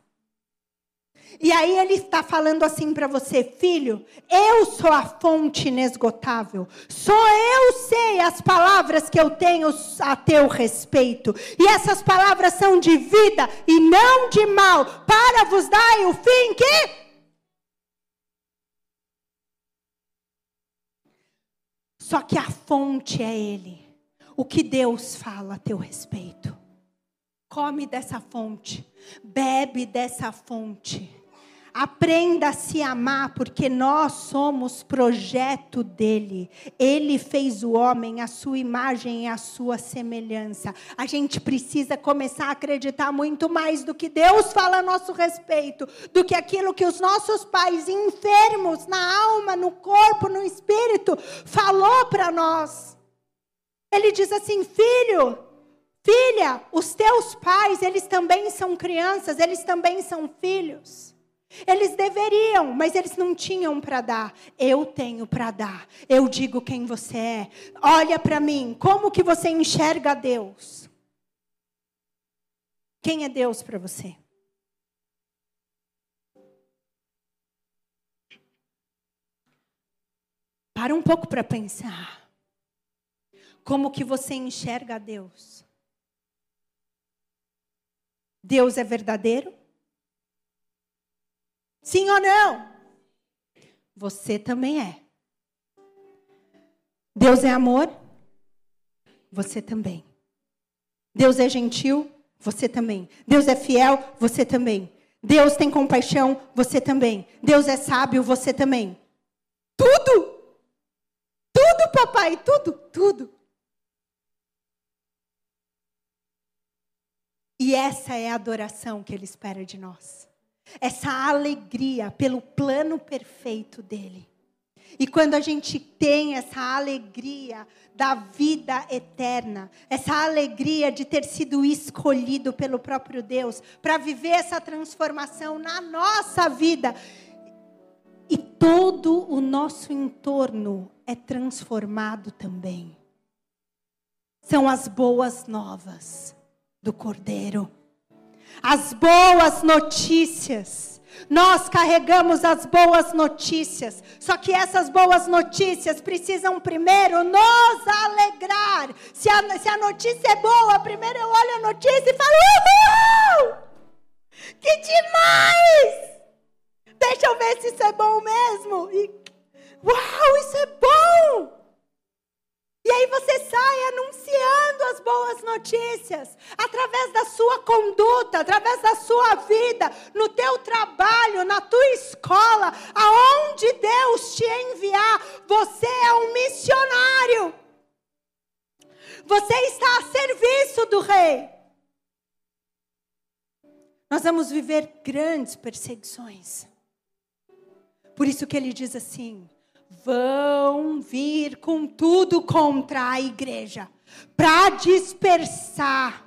E aí ele está falando assim para você, filho, eu sou a fonte inesgotável. Só eu sei as palavras que eu tenho a teu respeito. E essas palavras são de vida e não de mal, para vos dar o fim que Só que a fonte é Ele. O que Deus fala a teu respeito. Come dessa fonte, bebe dessa fonte. Aprenda a se amar, porque nós somos projeto dele. Ele fez o homem à sua imagem e à sua semelhança. A gente precisa começar a acreditar muito mais do que Deus fala a nosso respeito, do que aquilo que os nossos pais enfermos na alma, no corpo, no espírito falou para nós. Ele diz assim: "Filho, filha, os teus pais, eles também são crianças, eles também são filhos. Eles deveriam, mas eles não tinham para dar. Eu tenho para dar. Eu digo quem você é. Olha para mim, como que você enxerga Deus? Quem é Deus para você? Para um pouco para pensar. Como que você enxerga Deus? Deus é verdadeiro? Sim ou não? Você também é. Deus é amor? Você também. Deus é gentil? Você também. Deus é fiel? Você também. Deus tem compaixão? Você também. Deus é sábio? Você também. Tudo! Tudo, papai, tudo, tudo. E essa é a adoração que Ele espera de nós essa alegria pelo plano perfeito dele. E quando a gente tem essa alegria da vida eterna, essa alegria de ter sido escolhido pelo próprio Deus para viver essa transformação na nossa vida, e todo o nosso entorno é transformado também. São as boas novas do Cordeiro. As boas notícias. Nós carregamos as boas notícias. Só que essas boas notícias precisam primeiro nos alegrar. Se a, se a notícia é boa, primeiro eu olho a notícia e falo: Uhul! Grandes perseguições. Por isso que ele diz assim: vão vir com tudo contra a igreja, para dispersar.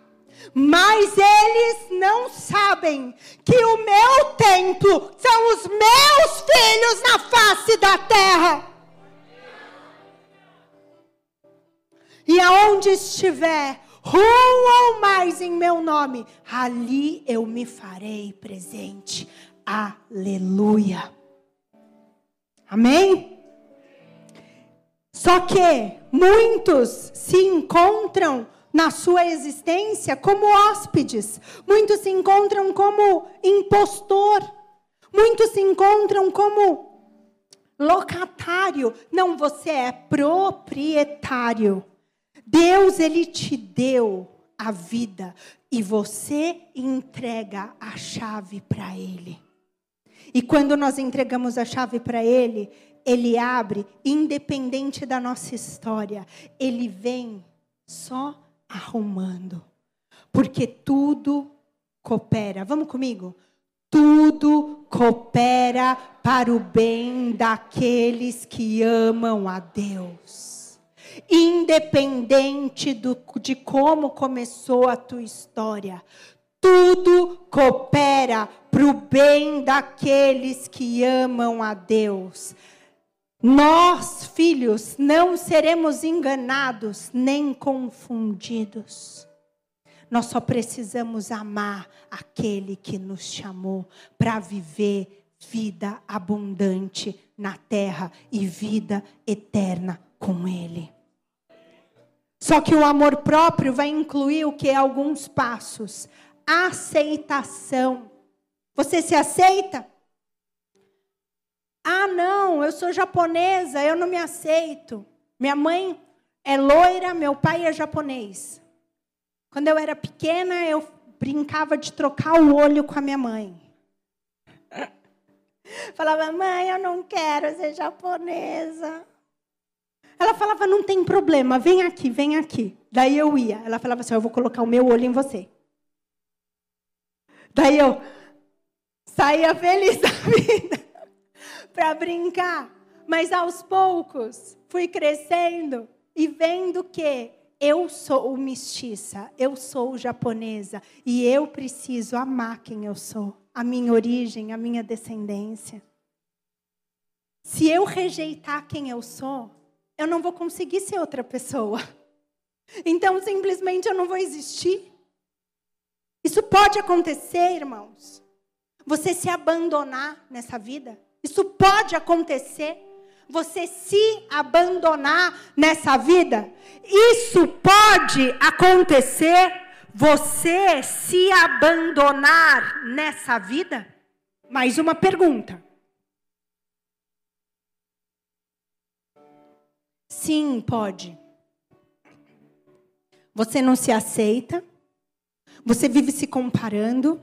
Mas eles não sabem que o meu templo são os meus filhos na face da terra. E aonde estiver ou mais em meu nome, ali eu me farei presente. Aleluia. Amém? Só que muitos se encontram na sua existência como hóspedes, muitos se encontram como impostor, muitos se encontram como locatário. Não, você é proprietário. Deus, ele te deu a vida e você entrega a chave para ele. E quando nós entregamos a chave para ele, ele abre, independente da nossa história, ele vem só arrumando. Porque tudo coopera. Vamos comigo? Tudo coopera para o bem daqueles que amam a Deus. Independente do, de como começou a tua história, tudo coopera para o bem daqueles que amam a Deus. Nós, filhos, não seremos enganados nem confundidos. Nós só precisamos amar aquele que nos chamou para viver vida abundante na terra e vida eterna com Ele. Só que o amor próprio vai incluir o que? Alguns passos. Aceitação. Você se aceita? Ah, não, eu sou japonesa, eu não me aceito. Minha mãe é loira, meu pai é japonês. Quando eu era pequena, eu brincava de trocar o olho com a minha mãe. [LAUGHS] Falava, mãe, eu não quero ser japonesa. Ela falava, não tem problema, vem aqui, vem aqui. Daí eu ia. Ela falava assim, eu vou colocar o meu olho em você. Daí eu saía feliz da [LAUGHS] vida para brincar. Mas aos poucos fui crescendo e vendo que eu sou mestiça, eu sou japonesa e eu preciso amar quem eu sou, a minha origem, a minha descendência. Se eu rejeitar quem eu sou, eu não vou conseguir ser outra pessoa. [LAUGHS] Então, simplesmente eu não vou existir. Isso pode acontecer, irmãos. Você se abandonar nessa vida. Isso pode acontecer. Você se abandonar nessa vida. Isso pode acontecer. Você se abandonar nessa vida. Mais uma pergunta. Sim, pode. Você não se aceita. Você vive se comparando.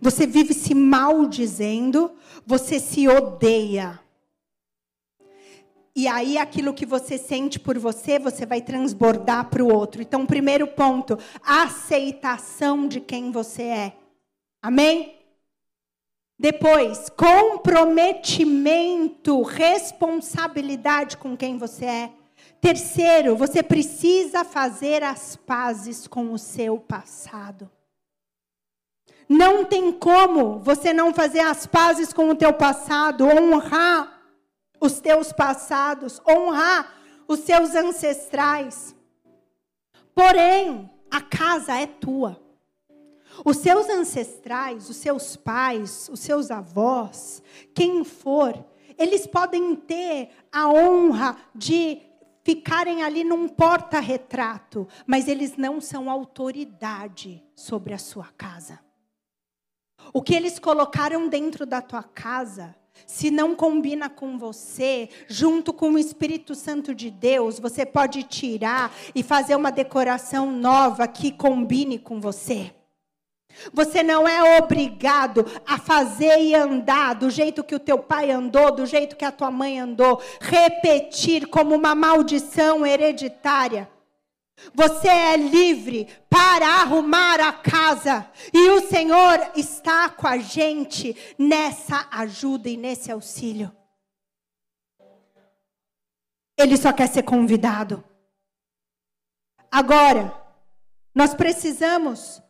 Você vive se maldizendo, você se odeia. E aí aquilo que você sente por você, você vai transbordar para o outro. Então, primeiro ponto, aceitação de quem você é. Amém? Depois, comprometimento, responsabilidade com quem você é. Terceiro, você precisa fazer as pazes com o seu passado. Não tem como você não fazer as pazes com o teu passado, honrar os teus passados, honrar os seus ancestrais. Porém, a casa é tua. Os seus ancestrais, os seus pais, os seus avós, quem for, eles podem ter a honra de ficarem ali num porta-retrato, mas eles não são autoridade sobre a sua casa. O que eles colocaram dentro da tua casa, se não combina com você, junto com o Espírito Santo de Deus, você pode tirar e fazer uma decoração nova que combine com você. Você não é obrigado a fazer e andar do jeito que o teu pai andou, do jeito que a tua mãe andou, repetir como uma maldição hereditária. Você é livre para arrumar a casa. E o Senhor está com a gente nessa ajuda e nesse auxílio. Ele só quer ser convidado. Agora, nós precisamos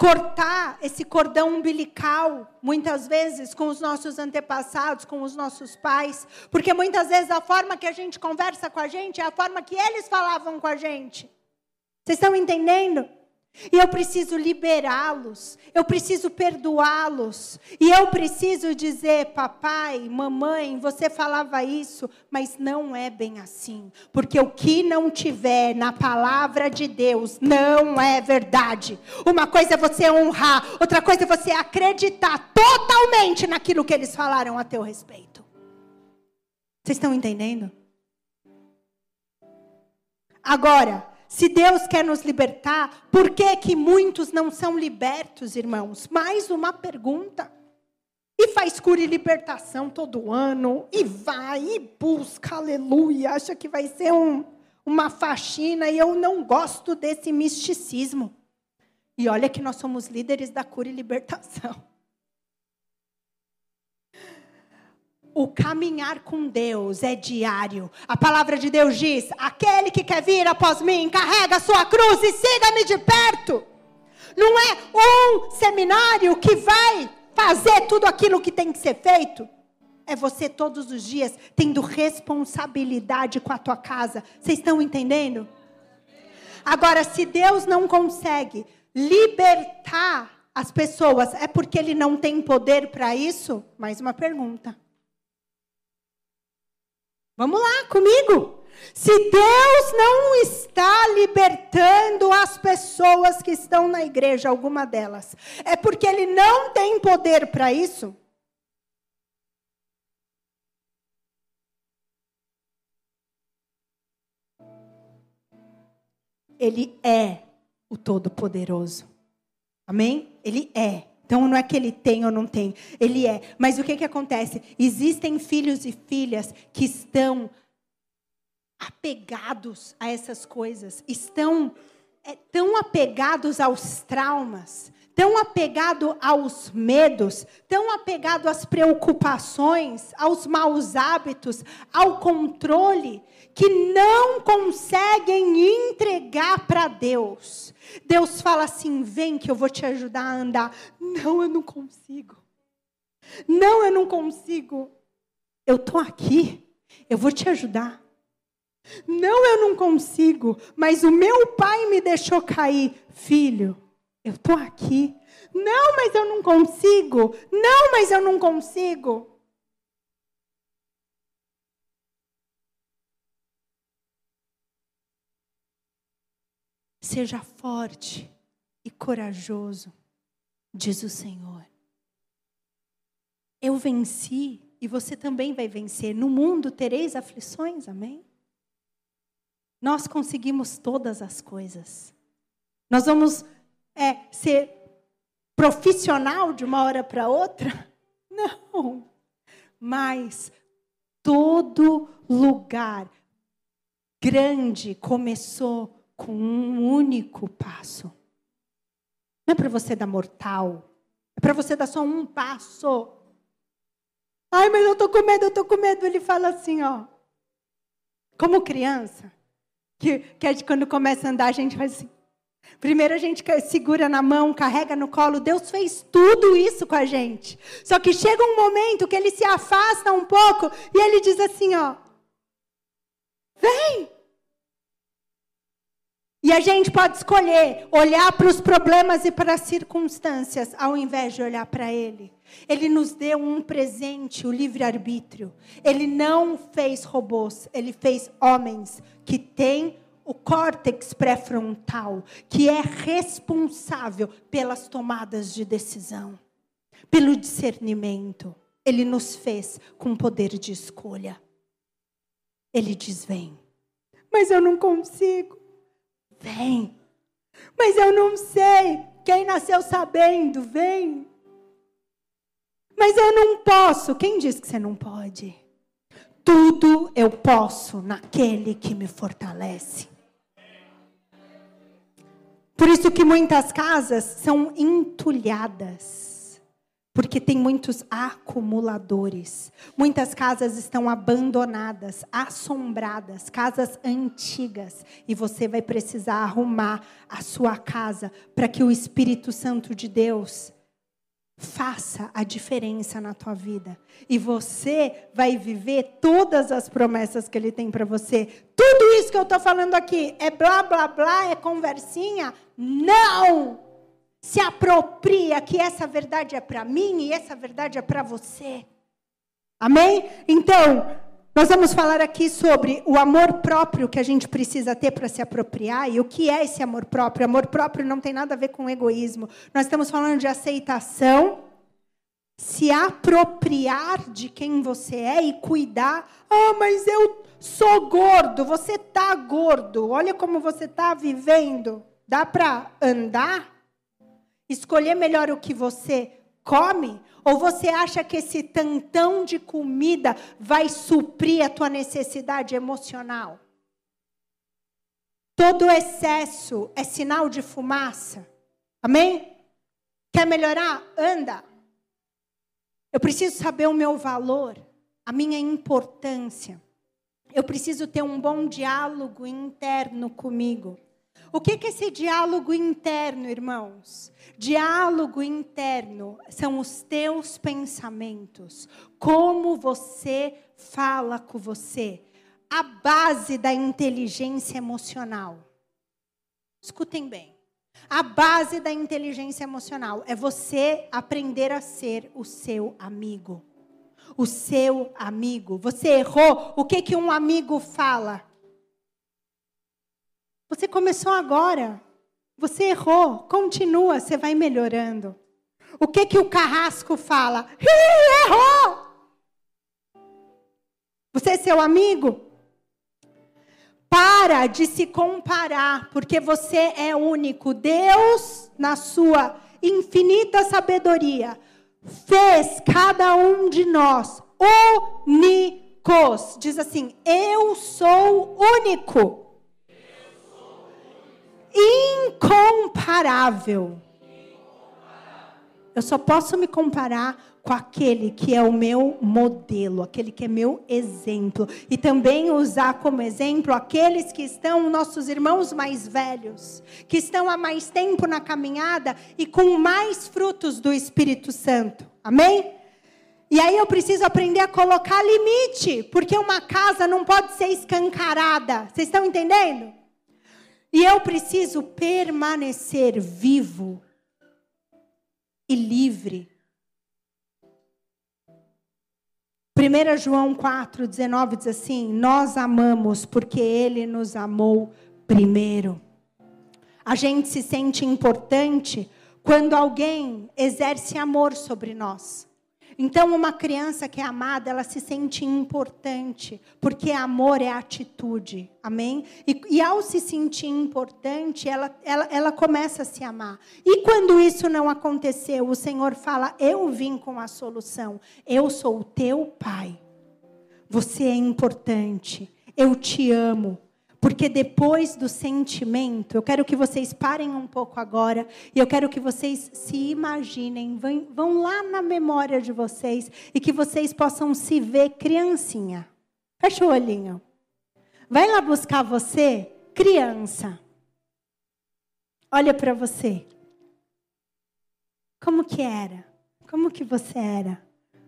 cortar esse cordão umbilical, muitas vezes com os nossos antepassados, com os nossos pais, porque muitas vezes a forma que a gente conversa com a gente é a forma que eles falavam com a gente. Vocês estão entendendo? E eu preciso liberá-los, eu preciso perdoá-los, e eu preciso dizer, papai, mamãe, você falava isso, mas não é bem assim, porque o que não tiver na palavra de Deus não é verdade. Uma coisa é você honrar, outra coisa é você acreditar totalmente naquilo que eles falaram a teu respeito. Vocês estão entendendo? Agora, se Deus quer nos libertar, por que que muitos não são libertos, irmãos? Mais uma pergunta. E faz cura e libertação todo ano, e vai, e busca, aleluia, acha que vai ser um, uma faxina, e eu não gosto desse misticismo. E olha que nós somos líderes da cura e libertação. O caminhar com Deus é diário. A palavra de Deus diz: aquele que quer vir após mim, carrega a sua cruz e siga-me de perto. Não é um seminário que vai fazer tudo aquilo que tem que ser feito. É você todos os dias tendo responsabilidade com a tua casa. Vocês estão entendendo? Agora, se Deus não consegue libertar as pessoas, é porque Ele não tem poder para isso? Mais uma pergunta. Vamos lá comigo. Se Deus não está libertando as pessoas que estão na igreja, alguma delas, é porque Ele não tem poder para isso? Ele é o Todo-Poderoso. Amém? Ele é. Então não é que ele tem ou não tem, ele é. Mas o que, que acontece? Existem filhos e filhas que estão apegados a essas coisas, estão é, tão apegados aos traumas, tão apegado aos medos, tão apegado às preocupações, aos maus hábitos, ao controle, que não conseguem entregar para Deus. Deus fala assim: vem que eu vou te ajudar a andar. Não, eu não consigo. Não, eu não consigo. Eu estou aqui, eu vou te ajudar. Não, eu não consigo, mas o meu pai me deixou cair. Filho, eu estou aqui. Não, mas eu não consigo. Não, mas eu não consigo. Seja forte e corajoso, diz o Senhor. Eu venci e você também vai vencer. No mundo tereis aflições, amém? Nós conseguimos todas as coisas. Nós vamos é, ser profissional de uma hora para outra? [LAUGHS] Não. Mas todo lugar grande começou com um único passo. Não é para você dar mortal. É para você dar só um passo. Ai, mas eu estou com medo, eu estou com medo. Ele fala assim, ó. Como criança, que, que é quando começa a andar, a gente faz assim. Primeiro a gente segura na mão, carrega no colo. Deus fez tudo isso com a gente. Só que chega um momento que ele se afasta um pouco e ele diz assim, ó: "Vem!" E a gente pode escolher olhar para os problemas e para as circunstâncias, ao invés de olhar para Ele. Ele nos deu um presente, o livre-arbítrio. Ele não fez robôs, ele fez homens que têm o córtex pré-frontal, que é responsável pelas tomadas de decisão, pelo discernimento. Ele nos fez com poder de escolha. Ele diz: vem. Mas eu não consigo. Vem. Mas eu não sei. Quem nasceu sabendo, vem. Mas eu não posso. Quem diz que você não pode? Tudo eu posso naquele que me fortalece. Por isso que muitas casas são entulhadas. Porque tem muitos acumuladores. Muitas casas estão abandonadas, assombradas, casas antigas. E você vai precisar arrumar a sua casa para que o Espírito Santo de Deus faça a diferença na tua vida. E você vai viver todas as promessas que ele tem para você. Tudo isso que eu estou falando aqui é blá, blá, blá, é conversinha? Não! Se apropria que essa verdade é para mim e essa verdade é para você. Amém? Então, nós vamos falar aqui sobre o amor próprio que a gente precisa ter para se apropriar e o que é esse amor próprio. Amor próprio não tem nada a ver com egoísmo. Nós estamos falando de aceitação, se apropriar de quem você é e cuidar. Ah, mas eu sou gordo, você tá gordo. Olha como você tá vivendo. Dá para andar? Escolher melhor o que você come? Ou você acha que esse tantão de comida vai suprir a tua necessidade emocional? Todo excesso é sinal de fumaça. Amém? Quer melhorar? Anda. Eu preciso saber o meu valor, a minha importância. Eu preciso ter um bom diálogo interno comigo. O que é esse diálogo interno, irmãos? Diálogo interno são os teus pensamentos, como você fala com você, a base da inteligência emocional. Escutem bem. A base da inteligência emocional é você aprender a ser o seu amigo. O seu amigo. Você errou, o que que um amigo fala? Você começou agora. Você errou. Continua, você vai melhorando. O que que o carrasco fala? Ih, errou! Você é seu amigo? Para de se comparar, porque você é único. Deus, na sua infinita sabedoria, fez cada um de nós únicos. Diz assim: Eu sou único incomparável. Eu só posso me comparar com aquele que é o meu modelo, aquele que é meu exemplo. E também usar como exemplo aqueles que estão, nossos irmãos mais velhos, que estão há mais tempo na caminhada e com mais frutos do Espírito Santo. Amém? E aí eu preciso aprender a colocar limite, porque uma casa não pode ser escancarada. Vocês estão entendendo? E eu preciso permanecer vivo e livre. 1 João 4, 19 diz assim: Nós amamos porque Ele nos amou primeiro. A gente se sente importante quando alguém exerce amor sobre nós. Então, uma criança que é amada, ela se sente importante, porque amor é atitude, amém? E, e ao se sentir importante, ela, ela, ela começa a se amar. E quando isso não aconteceu, o Senhor fala: Eu vim com a solução, eu sou o teu pai. Você é importante, eu te amo. Porque depois do sentimento, eu quero que vocês parem um pouco agora e eu quero que vocês se imaginem, vão, vão lá na memória de vocês e que vocês possam se ver criancinha. Fecha o olhinho. Vai lá buscar você, criança. Olha para você. Como que era? Como que você era?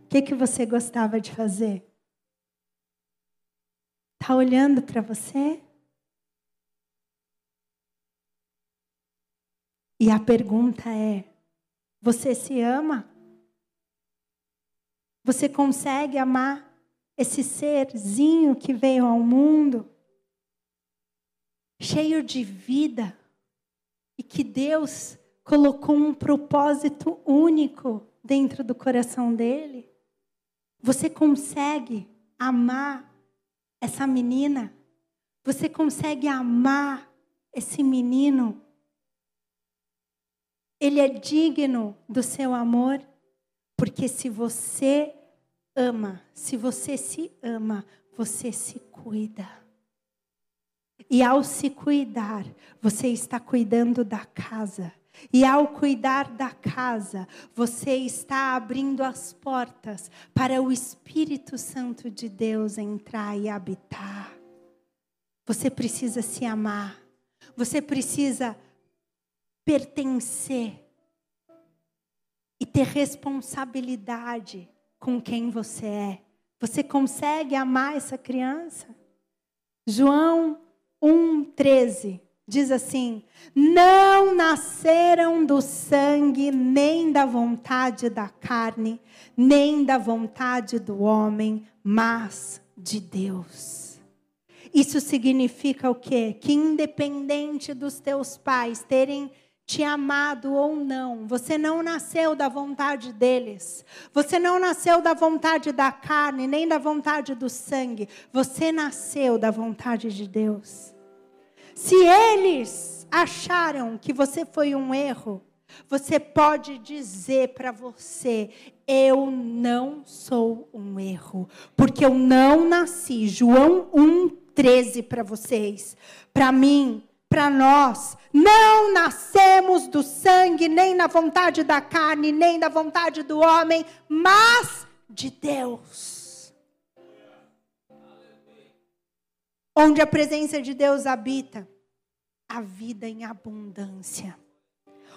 O que que você gostava de fazer? Tá olhando para você? E a pergunta é: você se ama? Você consegue amar esse serzinho que veio ao mundo, cheio de vida, e que Deus colocou um propósito único dentro do coração dele? Você consegue amar essa menina? Você consegue amar esse menino? Ele é digno do seu amor? Porque se você ama, se você se ama, você se cuida. E ao se cuidar, você está cuidando da casa. E ao cuidar da casa, você está abrindo as portas para o Espírito Santo de Deus entrar e habitar. Você precisa se amar. Você precisa pertencer e ter responsabilidade com quem você é. Você consegue amar essa criança? João 1,13 diz assim: Não nasceram do sangue, nem da vontade da carne, nem da vontade do homem, mas de Deus. Isso significa o quê? Que independente dos teus pais terem te amado ou não, você não nasceu da vontade deles. Você não nasceu da vontade da carne, nem da vontade do sangue. Você nasceu da vontade de Deus. Se eles acharam que você foi um erro, você pode dizer para você: eu não sou um erro, porque eu não nasci. João 1:13 para vocês. Para mim, para nós, não nascemos do sangue, nem na vontade da carne, nem da vontade do homem, mas de Deus. Onde a presença de Deus habita, a vida em abundância.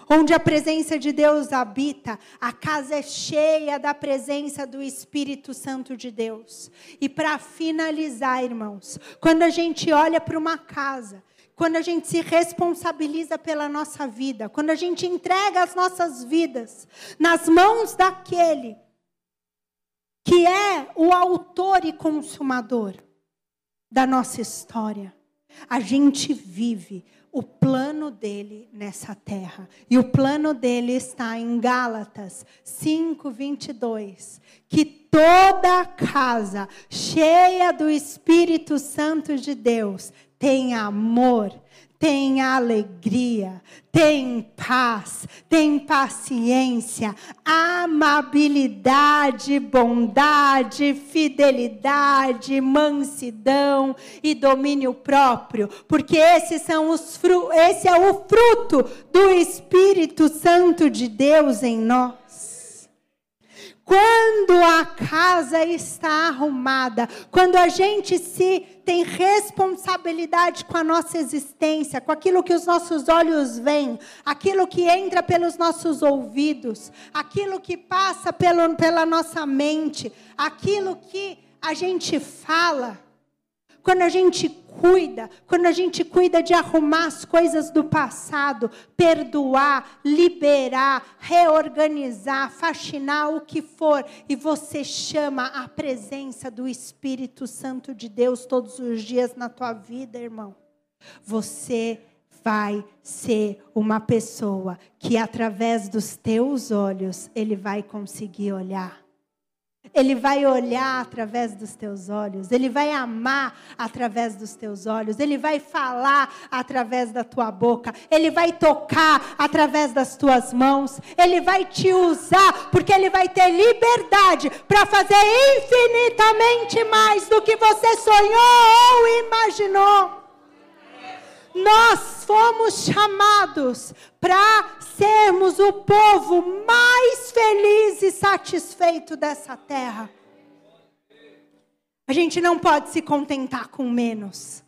Onde a presença de Deus habita, a casa é cheia da presença do Espírito Santo de Deus. E para finalizar, irmãos, quando a gente olha para uma casa, quando a gente se responsabiliza pela nossa vida, quando a gente entrega as nossas vidas nas mãos daquele que é o autor e consumador da nossa história, a gente vive o plano dele nessa terra. E o plano dele está em Gálatas 5:22, que toda casa cheia do Espírito Santo de Deus tem amor, tem alegria, tem paz, tem paciência, amabilidade, bondade, fidelidade, mansidão e domínio próprio, porque esses são os esse é o fruto do Espírito Santo de Deus em nós. Quando a casa está arrumada, quando a gente se tem responsabilidade com a nossa existência, com aquilo que os nossos olhos veem, aquilo que entra pelos nossos ouvidos, aquilo que passa pelo, pela nossa mente, aquilo que a gente fala, quando a gente cuida, quando a gente cuida de arrumar as coisas do passado, perdoar, liberar, reorganizar, faxinar o que for, e você chama a presença do Espírito Santo de Deus todos os dias na tua vida, irmão. Você vai ser uma pessoa que através dos teus olhos ele vai conseguir olhar ele vai olhar através dos teus olhos, ele vai amar através dos teus olhos, ele vai falar através da tua boca, ele vai tocar através das tuas mãos, ele vai te usar, porque ele vai ter liberdade para fazer infinitamente mais do que você sonhou ou imaginou. Nós fomos chamados para sermos o povo mais feliz e satisfeito dessa terra. A gente não pode se contentar com menos.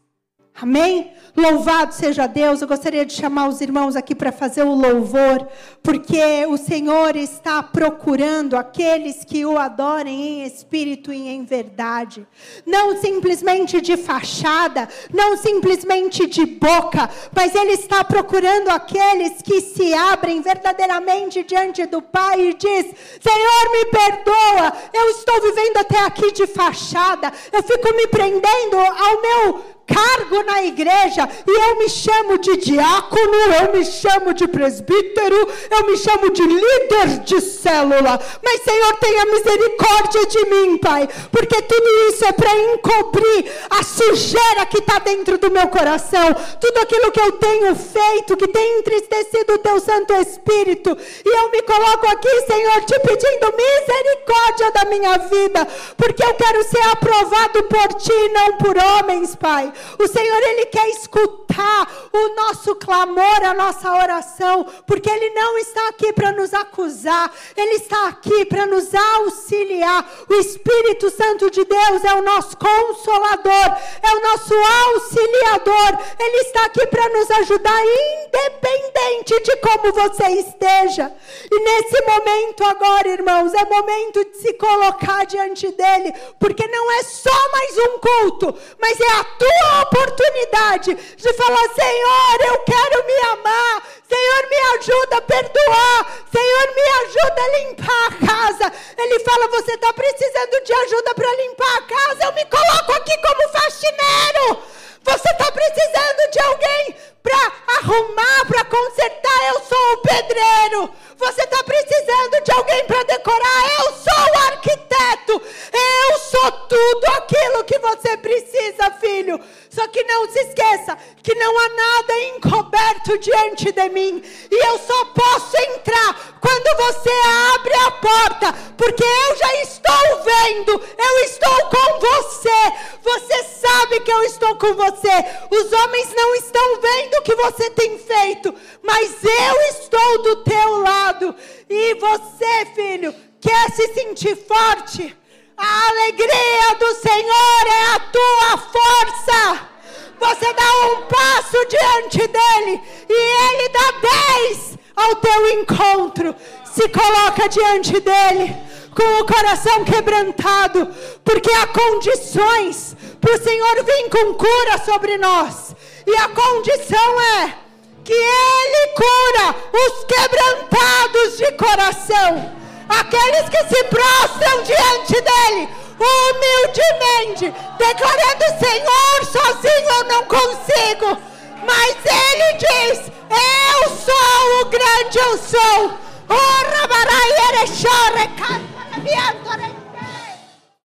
Amém? Louvado seja Deus. Eu gostaria de chamar os irmãos aqui para fazer o louvor, porque o Senhor está procurando aqueles que o adorem em espírito e em verdade. Não simplesmente de fachada, não simplesmente de boca, mas Ele está procurando aqueles que se abrem verdadeiramente diante do Pai e diz: Senhor, me perdoa, eu estou vivendo até aqui de fachada, eu fico me prendendo ao meu cargo na igreja e eu me chamo de diácono, eu me chamo de presbítero, eu me chamo de líder de célula. Mas, Senhor, tenha misericórdia de mim, Pai, porque tudo isso é para encobrir a sujeira que está dentro do meu coração, tudo aquilo que eu tenho feito, que tem entristecido o Teu Santo Espírito. E eu me coloco aqui, Senhor, te pedindo misericórdia da minha vida, porque eu quero ser aprovado por Ti, não por homens, Pai. O Senhor, Ele quer escutar o nosso clamor, a nossa oração, porque Ele não está aqui para nos acusar, Ele está aqui para nos auxiliar. O Espírito Santo de Deus é o nosso consolador, é o nosso auxiliador. Ele está aqui para nos ajudar, independente de como você esteja. E nesse momento agora, irmãos, é momento de se colocar diante dele, porque não é só mais um culto, mas é a tua oportunidade de falar: Senhor, eu quero me amar. Senhor, me ajuda a perdoar. Senhor, me ajuda a limpar a casa. Ele fala: Você está precisando de ajuda para limpar a casa? Eu me coloco aqui como faxineiro. Você está precisando de alguém para arrumar, para consertar? Eu sou o pedreiro. Você está precisando de alguém para decorar? Eu sou o arquiteto. Eu sou tudo aquilo que você precisa, filho. Só que não se esqueça que não há nada encoberto diante de mim. E eu só posso entrar quando você abre a porta, porque eu já estou vendo, eu estou com você. Você sabe que eu estou com você. Os homens não estão vendo o que você tem feito, mas eu estou do teu lado. E você, filho, quer se sentir forte? A alegria do Senhor é a tua força. Você dá um passo diante dele e ele dá dez ao teu encontro. Se coloca diante dele com o coração quebrantado, porque há condições para o Senhor vir com cura sobre nós. E a condição é que Ele cura os quebrantados de coração aqueles que se prostram diante dele, humildemente, declarando: Senhor, sozinho eu não consigo. Mas ele diz: Eu sou o grande eu sou. Oh,